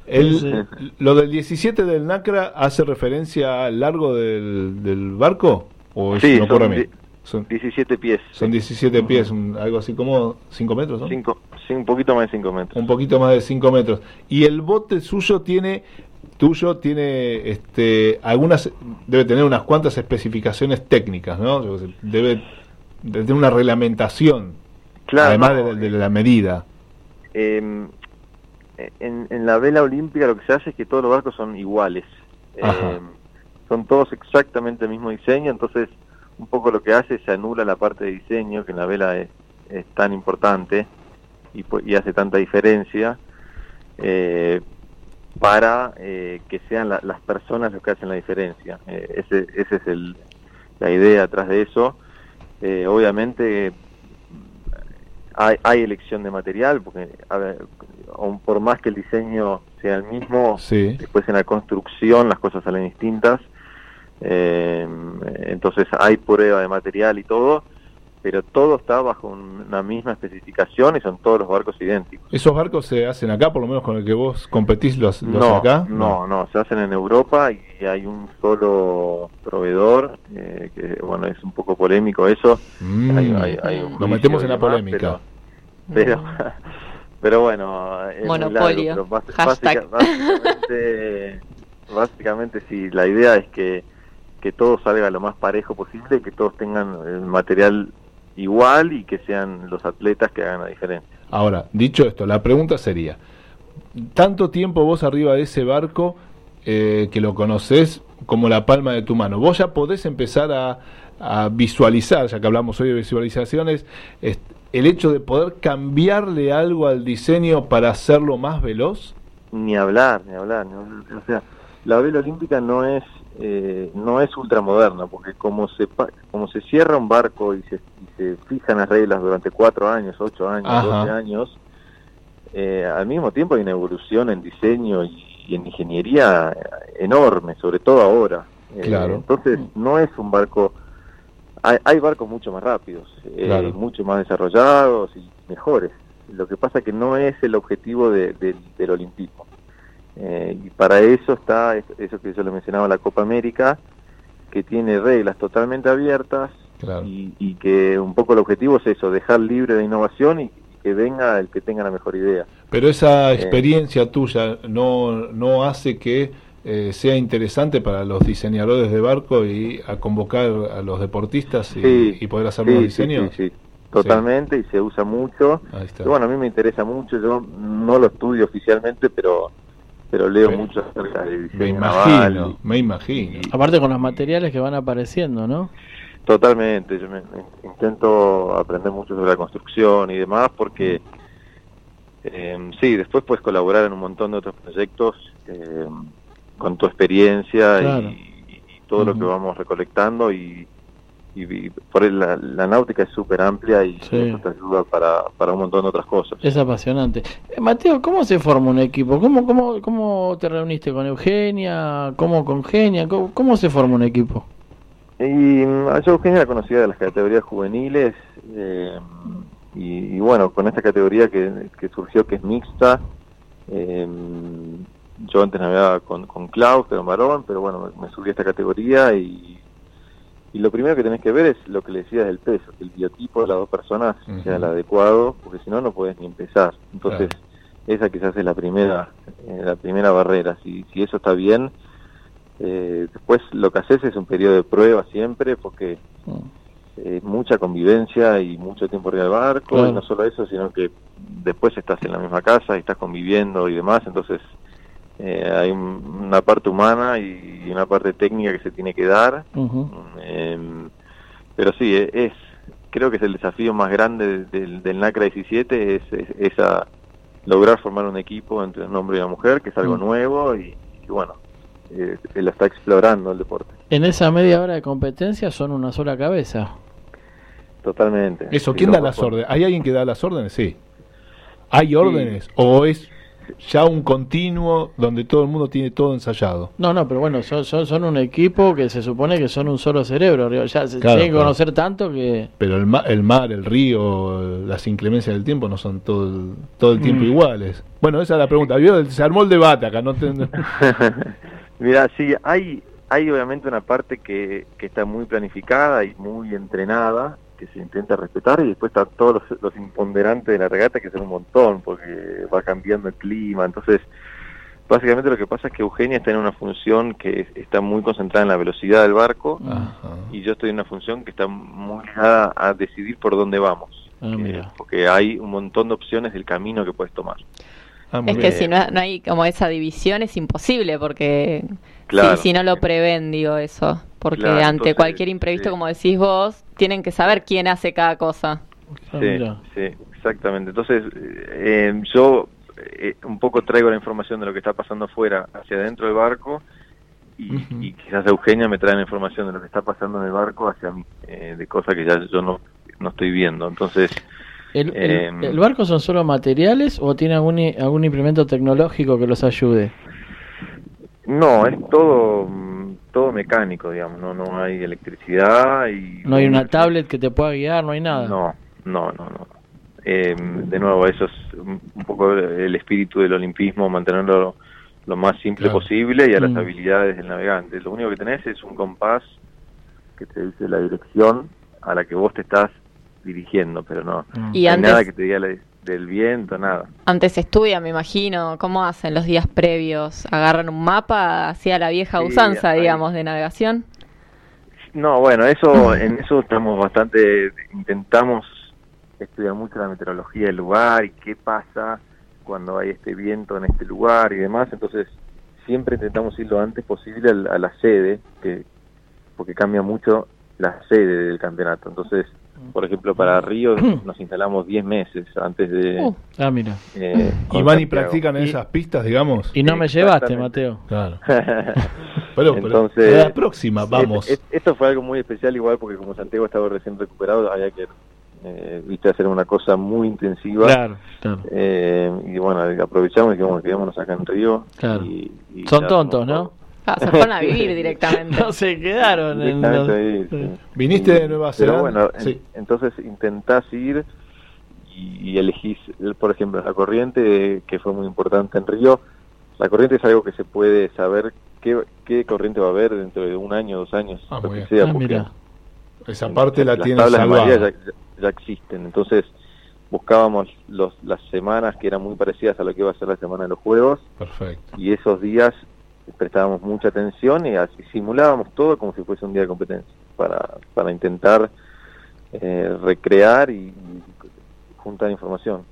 El- Sí. ¿Lo del 17 del NACRA hace referencia al largo del, del barco? ¿O es Sí, no son, mí? di- Son, 17 pies. son 17 pies, un- algo así como 5 metros, ¿no? Cinco, sí, un poquito más de 5 metros. Un poquito más de 5 metros. Y el bote suyo tiene, tuyo tiene, este, algunas, debe tener unas cuantas especificaciones técnicas, ¿no? Debe, debe tener una reglamentación, Claro, además no, de, de la medida. eh, en, en la vela olímpica lo que se hace es que todos los barcos son iguales. Eh, son todos exactamente el mismo diseño, entonces un poco lo que hace es se anula la parte de diseño, que en la vela es, es tan importante y, y hace tanta diferencia, eh, para eh, que sean la- las personas los que hacen la diferencia. Eh, ese, ese es el, la idea atrás de eso. Eh, obviamente hay, hay elección de material, porque a ver, aun por más que el diseño sea el mismo, Sí. después en la construcción las cosas salen distintas. Eh, entonces hay prueba de material y todo, pero todo está bajo un- una misma especificación y son todos los barcos idénticos. ¿Esos barcos se hacen acá, por lo menos con el que vos competís, los, los No, acá? no, no, se hacen en Europa y hay un solo proveedor, eh, que bueno, es un poco polémico eso. Mm. Hay- hay- hay un Nos metemos en la demás, polémica. Pero, pero, pero bueno, es Monopolio. largo, pero bas- Hashtag. básica- básicamente, básicamente sí, la idea es que, que todo salga lo más parejo posible, que todos tengan el material igual y que sean los atletas que hagan la diferencia. Ahora, dicho esto, la pregunta sería, tanto tiempo vos arriba de ese barco eh, que lo conocés como la palma de tu mano, vos ya podés empezar a, a visualizar, ya que hablamos hoy de visualizaciones, el hecho de poder cambiarle algo al diseño para hacerlo más veloz. Ni hablar, ni hablar, ni hablar. O sea, la vela olímpica no es eh, no es ultramoderna, porque como se como se cierra un barco y se, y se fijan las reglas durante cuatro años, ocho años, doce años, eh, al mismo tiempo hay una evolución en diseño y, y en ingeniería enorme, sobre todo ahora. Eh. Entonces, no es un barco... Hay, hay barcos mucho más rápidos, eh, Claro. mucho más desarrollados y mejores. Lo que pasa que no es el objetivo de- de- del olimpismo. Eh, y para eso está es- eso que yo le mencionaba, la Copa América, que tiene reglas totalmente abiertas Claro. y, y que un poco el objetivo es eso, dejar libre de innovación y, que venga el que tenga la mejor idea. Pero esa experiencia tuya no, no hace que eh, sea interesante para los diseñadores de barco y a convocar a los deportistas y, Sí, y poder hacer sí, los diseños. Sí, sí, totalmente y se usa mucho. Ahí está. Y bueno, a mí me interesa mucho, yo no lo estudio oficialmente, pero pero leo Me- mucho acerca de Me naval imagino, y- me imagino. Aparte con los materiales que van apareciendo, ¿no? Totalmente, yo me, me intento aprender mucho sobre la construcción y demás porque eh, sí, después puedes colaborar en un montón de otros proyectos eh, con tu experiencia Claro. y, y todo lo que vamos recolectando y, y- por ahí la, la náutica es súper amplia y Sí. eso te ayuda para, para un montón de otras cosas. Es apasionante. Eh, Mateo, ¿cómo se forma un equipo? ¿Cómo, cómo, cómo te reuniste con Eugenia? ¿Cómo con Genia? ¿Cómo, cómo se forma un equipo? Y mm, yo Eugenia la conocía de las categorías juveniles eh, y, y bueno, con esta categoría que, que surgió que es mixta, eh, yo antes navegaba con, con Klaus, que era un varón, pero bueno, me, me subí a esta categoría y, y lo primero que tenés que ver es lo que le decías del peso, que el biotipo de las dos personas sea el adecuado, porque si no, no puedes ni empezar. Entonces, Claro. esa quizás es la primera, eh, la primera barrera. Si, si eso está bien, eh, después lo que haces es un periodo de prueba siempre, porque eh, mucha convivencia y mucho tiempo arriba del barco, Claro. y no solo eso, sino que después estás en la misma casa y estás conviviendo y demás, entonces eh, hay un- una parte humana y, y una parte técnica que se tiene que dar. Em, pero sí, e- es creo que es el desafío más grande del, del NACRA 17, es, es- esa lograr formar un equipo entre un hombre y una mujer, que es algo Mm. nuevo y, y bueno, eh, él lo está explorando el deporte, En esa media hora de competencia son una sola cabeza. totalmente. Eso, ¿quién da las órdenes? ¿Hay alguien que da las órdenes? Sí. ¿Hay órdenes? ¿O es ya un continuo donde todo el mundo tiene todo ensayado? No, no, pero bueno, son, son, son un equipo que se supone que son un solo cerebro. Ya se Claro, tienen que claro. conocer tanto que... Pero el, ma- el mar, el río, las inclemencias del tiempo no son todo el, todo el tiempo Mm. iguales. Bueno, esa es la pregunta. ¿Vio? Se armó el debate acá. No te- Mira, sí, hay, hay obviamente una parte que, que está muy planificada y muy entrenada, que se intenta respetar, y después están todos los, los imponderantes de la regata, que son un montón, porque va cambiando el clima. Entonces, básicamente lo que pasa es que Eugenia está en una función que es- está muy concentrada en la velocidad del barco, Ajá. y yo estoy en una función que está muy ligada a decidir por dónde vamos. Ah, Eh, porque hay un montón de opciones del camino que puedes tomar. Ah, Es bien. que si no, no hay como esa división es imposible porque Claro. si, si no lo prevén, digo eso. Porque Claro, ante entonces, cualquier imprevisto, sí. como decís vos, tienen que saber quién hace cada cosa. Ah, Sí, sí, exactamente. Entonces, eh, yo eh, un poco traigo la información de lo que está pasando afuera hacia adentro del barco y, y quizás Eugenia me trae la información de lo que está pasando en el barco hacia mí, eh, de cosas que ya yo no, no estoy viendo. Entonces, ¿El, el- Em. el barco son solo materiales o tiene algún, algún implemento tecnológico que los ayude? no, es todo todo mecánico, digamos, no no hay electricidad y... No hay una tablet que te pueda guiar, no hay nada. No, no, no, no. Eh, de nuevo, eso es un un poco el espíritu del olimpismo, mantenerlo lo más simple Claro. posible y a las Mm. habilidades del navegante. Lo único que tenés es un compás que te dice la dirección a la que vos te estás dirigiendo, pero no, Mm. Y hay antes, nada que te diga la- del viento, nada. antes se estudia, me imagino, cómo hacen los días previos. Agarran un mapa hacia la vieja Sí, usanza, digamos, de navegación. No, bueno, eso en eso estamos bastante intentamos estudiar mucho la meteorología del lugar y qué pasa cuando hay este viento en este lugar y demás, entonces siempre intentamos ir lo antes posible al- a, la sede, que porque cambia mucho la sede del campeonato. Entonces, por ejemplo, para Río nos instalamos 10 meses antes de Uh. Ah, mira. eh, ¿Y con van y practican en Y- esas pistas, digamos? Y no me llevaste. Mateo. Claro. Pero, pero Entonces, para la próxima, vamos. Es- es- esto fue algo muy especial igual porque como Santiago estaba recién recuperado, había que eh, viste hacer una cosa muy intensiva. Claro, claro. Eh, y bueno, aprovechamos y dijimos, bueno, quedémonos acá en Río. Claro. y- y Son tontos, ¿no? Ah, se fueron a vivir directamente. No se quedaron en los- ahí, sí. ¿Viniste de Nueva Pero Zelanda? bueno, en- Sí. entonces intentás ir y, y elegís, el- por ejemplo, la corriente, que fue muy importante en Río. La corriente es algo que se puede saber qué, qué corriente va a haber dentro de un año, dos años, Ah, lo muy que bien. sea, Ah, porque mira. Esa parte la las tienen tablas de ya- ya existen. Entonces buscábamos los, las semanas que eran muy parecidas a lo que iba a ser la semana de los Juegos Perfecto. y esos días prestábamos mucha atención y así simulábamos todo como si fuese un día de competencia para, para intentar eh, recrear y, y juntar información.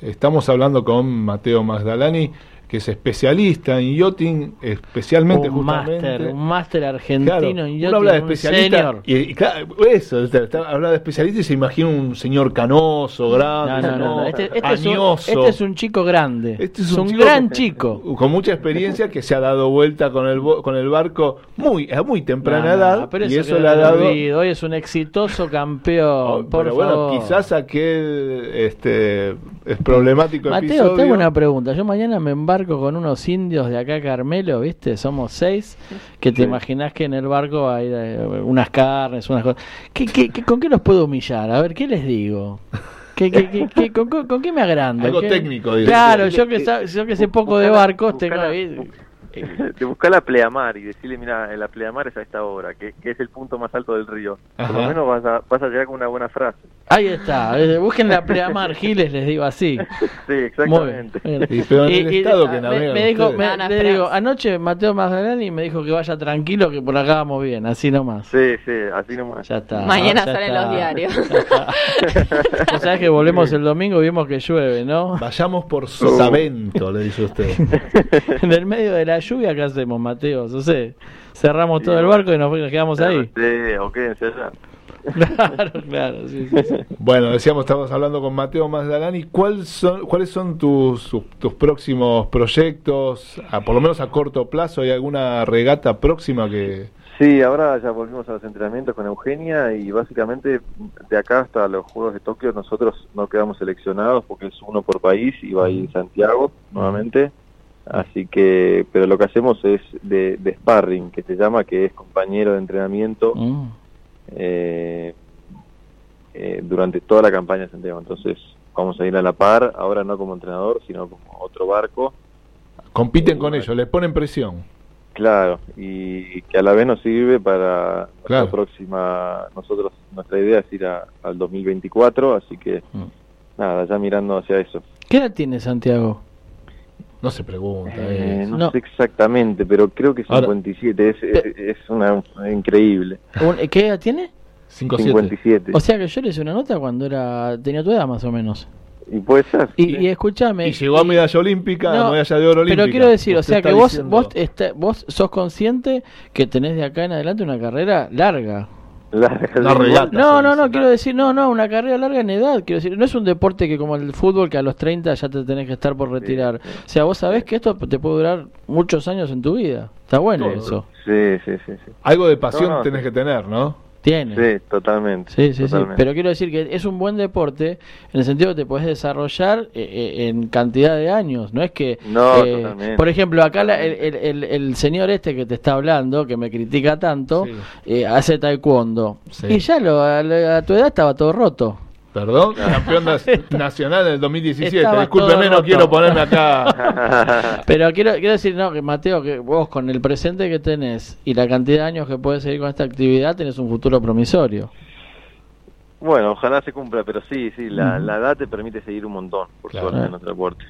Estamos hablando con Mateo Magdalani, que es especialista en yachting, especialmente un justamente. máster, un máster argentino Claro, en uno yachting, habla de especialista senior. y, y claro, eso, está- habla de especialista y se imagina un señor canoso, No, grande, no, no, no. Este, este es un, añoso, este es un chico grande. Este es es un chico gran con- chico. con mucha experiencia que se ha dado vuelta con el con el barco muy a muy temprana edad pero y eso le ha dado olvido. Hoy es un exitoso campeón. Oh, por pero bueno, quizás aquel este es problemático Mateo, episodio. tengo una pregunta. Yo mañana me embarco con unos indios de acá, Carmelo, ¿viste? Somos seis. Que te Sí. imaginás que en el barco hay eh, unas carnes, unas cosas. ¿Qué, qué, qué- con qué los puedo humillar? A ver, ¿qué les digo? ¿Qué, qué, qué- qué- con, con- con qué me agrando? Algo ¿Qué- técnico, dice. Claro, yo que, yo que sé poco de barcos, tengo Ahí. de buscar la pleamar y decirle, mira, la pleamar es a esta hora, que, que es el punto más alto del río. Por lo menos vas a, vas a llegar con una buena frase. Ahí está. eh, Busquen la pleamar Giles, les digo así. Sí, exactamente. Y, pero en el Y- y- estado que me- navegan me, dijo, me- no, le digo, anoche Mateo Magdalani me dijo que vaya tranquilo, que por acá vamos bien, así nomás. Sí, sí, así nomás. Ya está. Mañana ya salen está. los diarios. Vos sabés que volvemos el domingo y vimos que llueve, ¿no? Vayamos por Sotavento, le dice usted. en el medio de la lluvia, ¿qué hacemos, Mateo? No sé. Cerramos todo el barco y nos nos quedamos ahí. Sí, o quédense allá. Claro, claro, sí, sí, sí. Bueno, decíamos, estamos hablando con Mateo Magdalani. ¿Cuál son, ¿Cuáles son tus, tus, tus próximos proyectos? A, por lo menos a corto plazo, ¿hay alguna regata próxima que...? Sí, ahora ya volvimos a los entrenamientos con Eugenia y básicamente de acá hasta los Juegos de Tokio nosotros no quedamos seleccionados porque es uno por país y va a ir Santiago nuevamente. Así que, pero lo que hacemos es de, de sparring, que se llama, que es compañero de entrenamiento Mm. eh, eh, durante toda la campaña de Santiago. Entonces vamos a ir a la par, ahora no como entrenador, sino como otro barco. Compiten con ellos, les ponen presión. Claro, y que a la vez nos sirve para Claro. la próxima, nosotros, nuestra idea es ir a- al 2024, así que Mm. nada, ya mirando hacia eso. ¿Qué edad tiene Santiago? No se pregunta. Eh, es- no, no. sé exactamente, pero creo que Ahora- 57, es, es, es una increíble. Un- ¿Qué edad tiene? 5-7. 57. O sea que yo le hice una nota cuando era tenía tu edad más o menos. y puede ser. Y, sí. y escúchame. Y llegó a medalla olímpica, No, medalla de oro olímpica. Pero quiero decir, o sea que vos, diciendo- vos, está- vos sos consciente que tenés de acá en adelante una carrera larga. No, regata. No, no, quiero decir, no, no, una carrera larga en edad. Quiero decir, no es un deporte que como el fútbol que a los 30 ya te tenés que estar por retirar. sí. O sea, vos sabés que esto te puede durar muchos años en tu vida. Está bueno Todo. eso. Sí, sí, sí, sí. Algo de pasión No, no, tenés sí. que tener, ¿no? Tiene. Sí, totalmente. Sí, sí, sí. totalmente. Pero quiero decir que es un buen deporte en el sentido que te podés desarrollar eh, eh, en cantidad de años. No es que. No, eh, totalmente. por ejemplo, acá la- el, el- el- el señor este que te está hablando, que me critica tanto, Sí. eh, hace taekwondo. Sí. Y ya lo, a, a tu edad estaba todo roto. Perdón, campeón nacional del 2017. Estaba Discúlpeme, no quiero ponerme acá. Pero quiero, quiero decir, no, que Mateo, que vos con el presente que tenés y la cantidad de años que puedes seguir con esta actividad, tenés un futuro promisorio. Bueno, ojalá se cumpla, pero sí, sí, la, la edad te permite seguir un montón, por Claro. suerte, en nuestro deporte.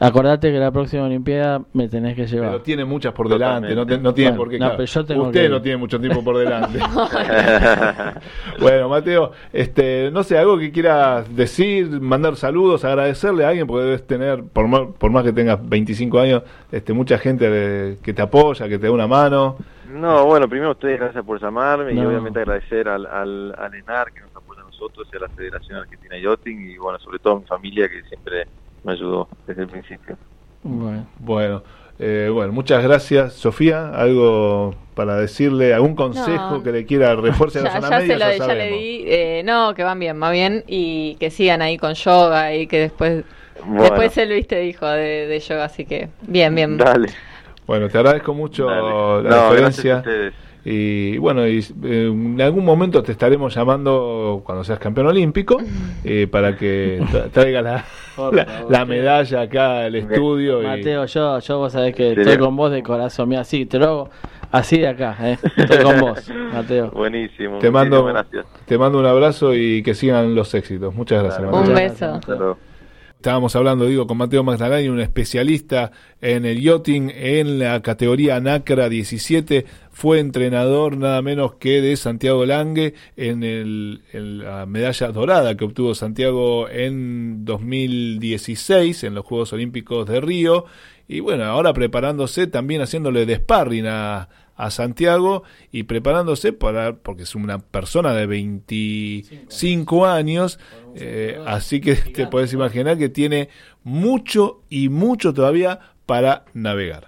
Acordate que la próxima Olimpiada me tenés que llevar. Pero tiene muchas por delante, no, te- no tiene Bueno, por qué. no, claro. pero yo tengo Usted que no tiene mucho tiempo por delante. bueno, Mateo, este, no sé, algo que quieras decir, mandar saludos, agradecerle a alguien, porque debes tener, por más, por más que tengas 25 años, este, mucha gente que te apoya, que te da una mano. No, bueno, primero ustedes gracias por llamarme y obviamente agradecer al, al, al ENAR que nos apoya a nosotros y a la Federación Argentina de Yachting y bueno, sobre todo a mi familia que siempre me ayudó desde el principio. Bueno. Bueno, eh, bueno, muchas gracias, Sofía. Algo para decirle, algún consejo No. que le quiera refuerce a Ya, las ya se medias, lo ya ya le di. eh, no, que van bien, va bien. Y que sigan ahí con yoga y que después. Bueno, Después él, viste, dijo de, de yoga, así que bien, bien. dale. Bueno, te agradezco mucho dale. la No, gracias a diferencia. ustedes. Y bueno, y, eh, en algún momento te estaremos llamando cuando seas campeón olímpico eh, para que tra- traiga la, Por la, favor, la sí. medalla acá al estudio. y- Mateo, yo, yo vos sabés que estoy con vos de corazón. Mira, sí, te lo hago así de acá. ¿eh? Estoy con vos, Mateo. Buenísimo. te mando, gracias. te mando un abrazo y que sigan los éxitos. Muchas gracias. Mateo. Un beso. Hasta luego. Estábamos hablando, digo, con Mateo Magdalani, un especialista en el yachting en la categoría NACRA 17. Fue entrenador nada menos que de Santiago Lange en, el, en la medalla dorada que obtuvo Santiago en 2016 en los Juegos Olímpicos de Río. Y bueno, ahora preparándose también haciéndole de sparring a, a Santiago y preparándose para, porque es una persona de 25 años, eh, así que te puedes imaginar que tiene mucho y mucho todavía para navegar.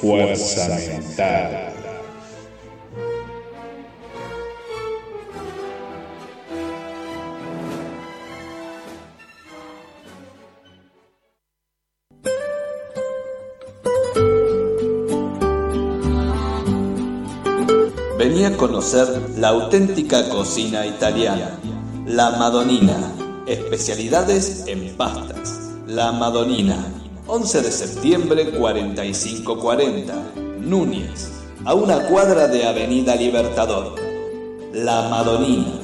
Fuerza mental. Vení a conocer la auténtica cocina italiana, la Madonina, especialidades en pastas. La Madonina, 11 de septiembre 4540, Núñez, a una cuadra de Avenida Libertador. La Madonina.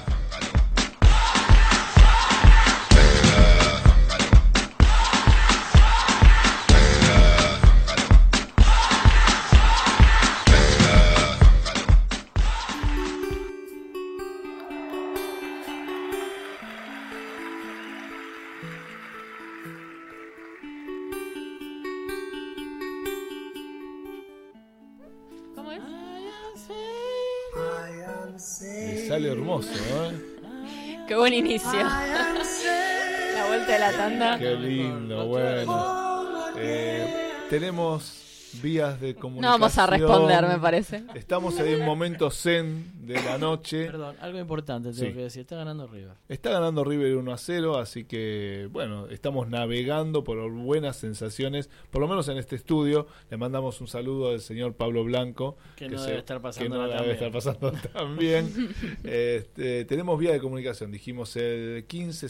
Buen inicio. La vuelta de la tanda. Qué lindo, bueno. Eh, tenemos vías de comunicación. No vamos a responder, me parece. Estamos en un momento zen de la noche. Perdón, algo importante tengo Sí. que decir. Está ganando River. Está ganando River 1 a 0, así que bueno, estamos navegando por buenas sensaciones, por lo menos en este estudio. Le mandamos un saludo al señor Pablo Blanco, Que no debe estar que pasándola no debe estar pasando tan bien. Este, tenemos vía de comunicación, dijimos el 15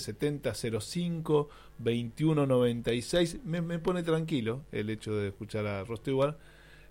70 05 21 96. Me, me pone tranquilo el hecho de escuchar a Rostewar.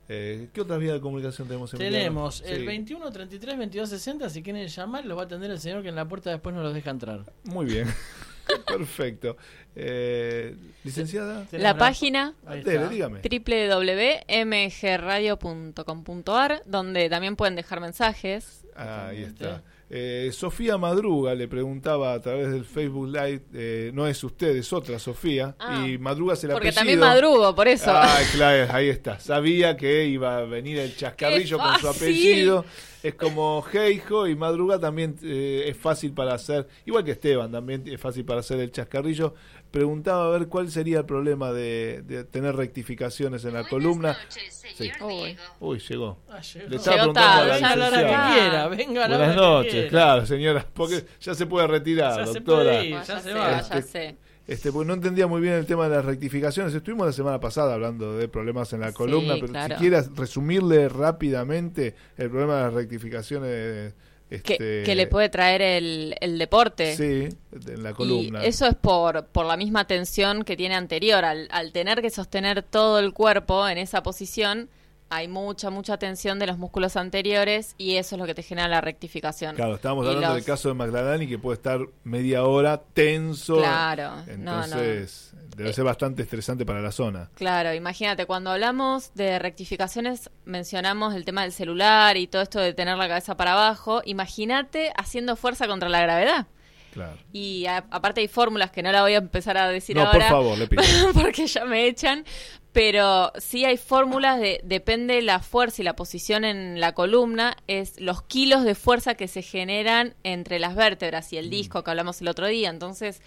Eh, ¿Qué otras vías de comunicación tenemos? Emiliano? Tenemos el Sí. 21 33 22 60. Si quieren llamar, los va a atender el señor que en la puerta después no los deja entrar. Muy bien. Perfecto. Eh, licenciada. La página www.mgradio.com.ar donde también pueden dejar mensajes. Ahí está. Eh, Sofía Madruga le preguntaba a través del Facebook Live, eh, no es usted, es otra Sofía, Ah, y Madruga se la Porque también madrugo, por eso. Ah, claro, ahí está. Sabía que iba a venir el chascarrillo ¡Qué con su apellido. Es como Heijo y Madruga también eh, es fácil para hacer, igual que Esteban también es fácil para hacer el chascarrillo. Preguntaba a ver cuál sería el problema de, de tener rectificaciones en la columna. Sí. Uy. Uy, llegó. Ah, llegó. Le estaba Llegó preguntando a la tarde, ya a la que quiera, venga a la Buenas noches, quiera. claro, señora, porque ya se puede retirar, Ya se doctora. puede ir. Ah, ya ya se va. ya sé. Este, pues no entendía muy bien el tema de las rectificaciones. Estuvimos la semana pasada hablando de problemas en la Sí, columna, pero claro. si quieras resumirle rápidamente el problema de las rectificaciones. Que, Este, que le puede traer el, el deporte. Sí, en la columna. Y eso es por, por la misma tensión que tiene anterior. Al, al tener que sostener todo el cuerpo en esa posición, hay mucha, mucha tensión de los músculos anteriores y eso es lo que te genera la rectificación. Claro, estábamos hablando los- del caso de McLaren y que puede estar media hora tenso. Claro, no, no. Entonces, debe ser bastante estresante para la zona. Claro, imagínate, cuando hablamos de rectificaciones mencionamos el tema del celular y todo esto de tener la cabeza para abajo. Imagínate haciendo fuerza contra la gravedad. Claro. Y a- aparte hay fórmulas que no la voy a empezar a decir No, por favor, le pido. porque ya me echan. Pero sí hay fórmulas de, depende la fuerza y la posición en la columna, es los kilos de fuerza que se generan entre las vértebras y el disco que hablamos el otro día. Entonces,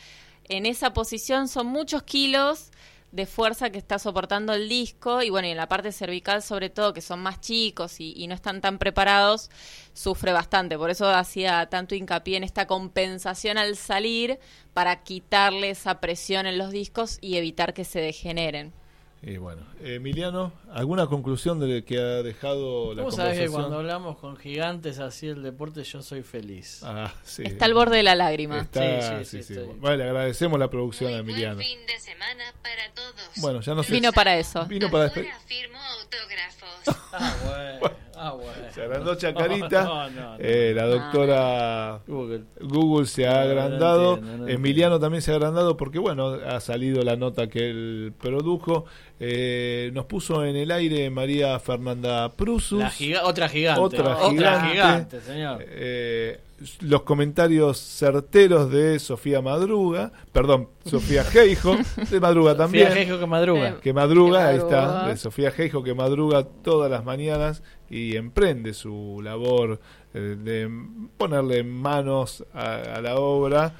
en esa posición son muchos kilos de fuerza que está soportando el disco y bueno, y en la parte cervical sobre todo, que son más chicos y, y no están tan preparados, sufre bastante. Por eso hacía tanto hincapié en esta compensación al salir para quitarle esa presión en los discos y evitar que se degeneren. Y bueno, Emiliano, ¿alguna conclusión de que ha dejado la ¿Cómo sabes que conversación? cuando hablamos con gigantes así el deporte yo soy feliz? Ah, sí. Está al borde de la lágrima. Está- Sí, sí, sí, sí. sí, estoy- Bueno, le agradecemos la producción a Emiliano. de semana para todos. Bueno, ya no sé. Vino para eso. Vino para despedir. firmo autógrafos. Ah, bueno. Ah, bueno. Se agrandó Chacarita. No, no, no. Eh, la doctora Google. Google se ha No, no agrandado. entiendo, no Emiliano también se ha agrandado porque, bueno, ha salido la nota que él produjo. Eh, nos puso en el aire María Fernanda Prusus. La giga- otra gigante. Otra Otra gigante. gigante, señor. Eh, los comentarios certeros de Sofía Madruga, perdón, Sofía Geijo, de Madruga también. Sofía Geijo que madruga. Que madruga, Que ahí está, de Sofía Geijo que madruga todas las mañanas y emprende su labor eh, de ponerle manos a, a la obra,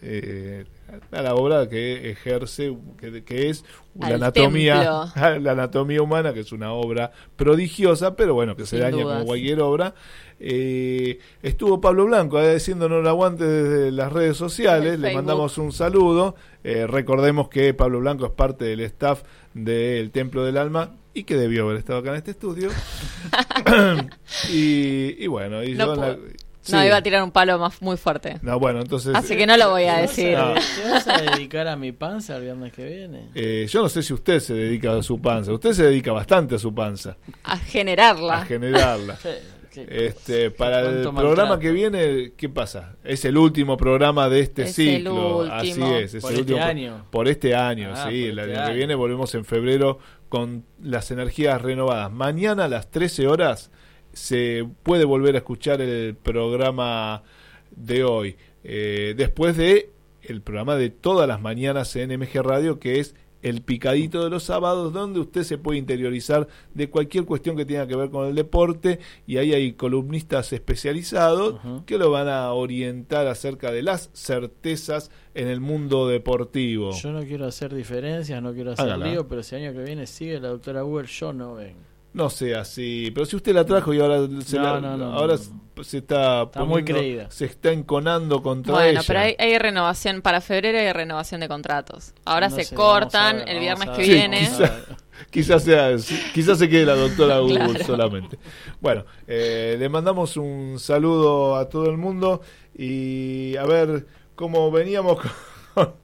eh, a la obra que ejerce, que, que es la anatomía, templo. la anatomía humana, que es una obra prodigiosa, pero bueno, que se daña dudas. como cualquier obra. Eh, estuvo Pablo Blanco eh, haciéndonos el aguante desde las redes sociales, le mandamos un saludo. Eh, recordemos que Pablo Blanco es parte del staff del Templo del Alma y que debió haber estado acá en este estudio. y, y bueno, y No yo la- sí. No, iba a tirar un palo más muy fuerte. No, bueno, entonces. Así que no lo voy a ¿Te decir. vas a- No. ¿Te vas a dedicar a mi panza el viernes que viene? eh, yo no sé si usted se dedica a su panza. Usted se dedica bastante a su panza, A generarla. a generarla. ¿Qué- qué- Este, para el programa maltrato? que viene, ¿qué pasa? Es el último programa de este Es el ciclo. Así es, es Por el este último año. Por este año, Ah, sí. por El este año que viene volvemos en febrero con las energías renovadas. Mañana a las 13 horas se puede volver a escuchar el programa de hoy. Eh, después de el programa de todas las mañanas en MG Radio, que es el picadito de los sábados, donde usted se puede interiorizar de cualquier cuestión que tenga que ver con el deporte, y ahí hay columnistas especializados que lo van a orientar acerca de las certezas en el mundo deportivo. Yo no quiero hacer diferencias, no quiero hacer Hágala. lío, pero si el año que viene sigue la doctora Uber, yo no vengo. No sea así, pero si usted la trajo y ahora se, No, la- no, no, ahora no. se está, Está muy creída. se está enconando contra Bueno, ella. pero hay, hay renovación, para febrero hay renovación de contratos. Ahora No se sé, cortan ver, el viernes que. Sí, viene. quizá- quizás sea, quizás se quede la doctora Claro. solamente. Bueno, eh, le mandamos un saludo a todo el mundo y a ver cómo veníamos con,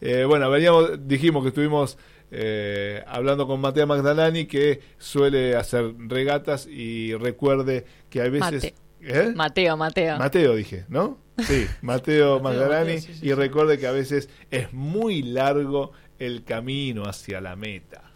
eh, bueno, veníamos, dijimos que estuvimos eh, hablando con Matea Magdalani que suele hacer regatas y recuerde que hay veces Mate. ¿Eh? Mateo, Mateo. Mateo dije, ¿no? Sí, Mateo Magdalani. Mateo, sí, sí, y recuerde que a veces es muy largo el camino hacia la meta.